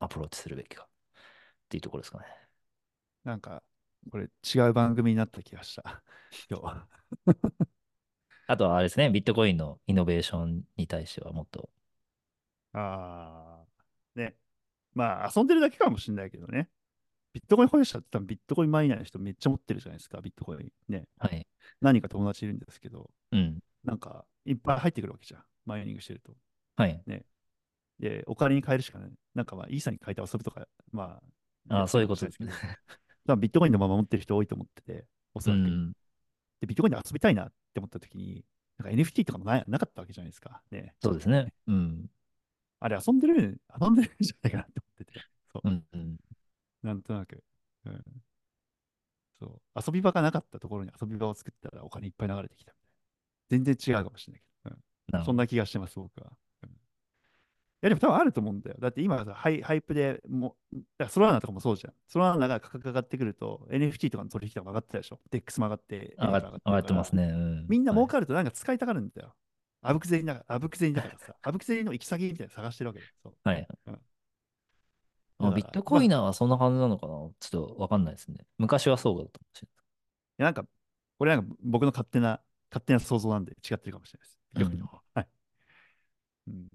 アプローチするべきかっていうところですかね。なんか、これ違う番組になった気がした。今日は。あとはあれですね、ビットコインのイノベーションに対してはもっと、ああ、ね。まあ遊んでるだけかもしれないけどね。ビットコイン保有者って多分ビットコインマイナーの人めっちゃ持ってるじゃないですか、ビットコイン。ね。はい。何人か友達いるんですけど、うん。なんかいっぱい入ってくるわけじゃん。マイニングしてると。はい。ね。で、お金に変えるしかない。なんかまあ、イーサに変えて遊ぶとか、まあ、やああ、そういうことですけど、多分ビットコインのまま持ってる人多いと思ってて、おそらく。うん。で、ビットコインで遊びたいなって思った時に、なんか NFT とかもななかったわけじゃないですか。ね。そうですね。うん。あれ遊んでる、遊んでるんじゃないかなって思ってて。そう。うん。うん。なんとなく。うん。そう。遊び場がなかったところに遊び場を作ったらお金いっぱい流れてきたみたいな。全然違うかもしれないけど。うん。そんな気がしてます、僕は。うんいや、でも多分あると思うんだよ。だって今さ、ハイ、 hype でもう、ソラーナとかもそうじゃん。ソラーナが価格が上がってくると、NFT とかの取引とかも上がってたでしょ。 DEX も上がって、エ上が、って上がってますね。うん。みんなはい。儲かるとなんか使いたがるんだよ。あぶく銭だから、あぶく銭だからさ、あぶく銭の行き先みたいなの探してるわけだよ。そはい。う。うん。だあ、ビットコまあ、いイナーはそんな感じなのかな？ちょっとわかんないですね。昔はそうだったかもしれやなんか、これなんか僕の勝手な、勝手な想像なんで違ってるかもしれないです。よくのはい。うん。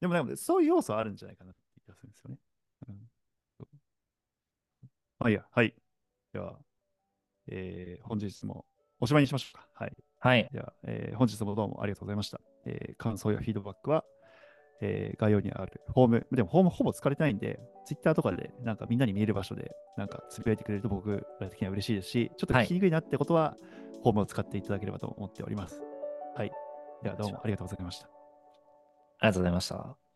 でもなんかそういう要素はあるんじゃないかなって気がするんですよね。うん。まあいいや、はい。では、えー本日もおしまいにしましょうか。はい。はい。では、えー本日もどうもありがとうございました。えー感想やフィードバックは、えー概要にあるフォーム、でもフォームほぼ使われてないんで、ツイッターとかでなんかみんなに見える場所でなんかつぶやいてくれると僕ら的には嬉しいですし、ちょっと聞きにくいなってことは、フォームを使っていただければと思っております。はい。ではどうもありがとうございました。ありがとうございました。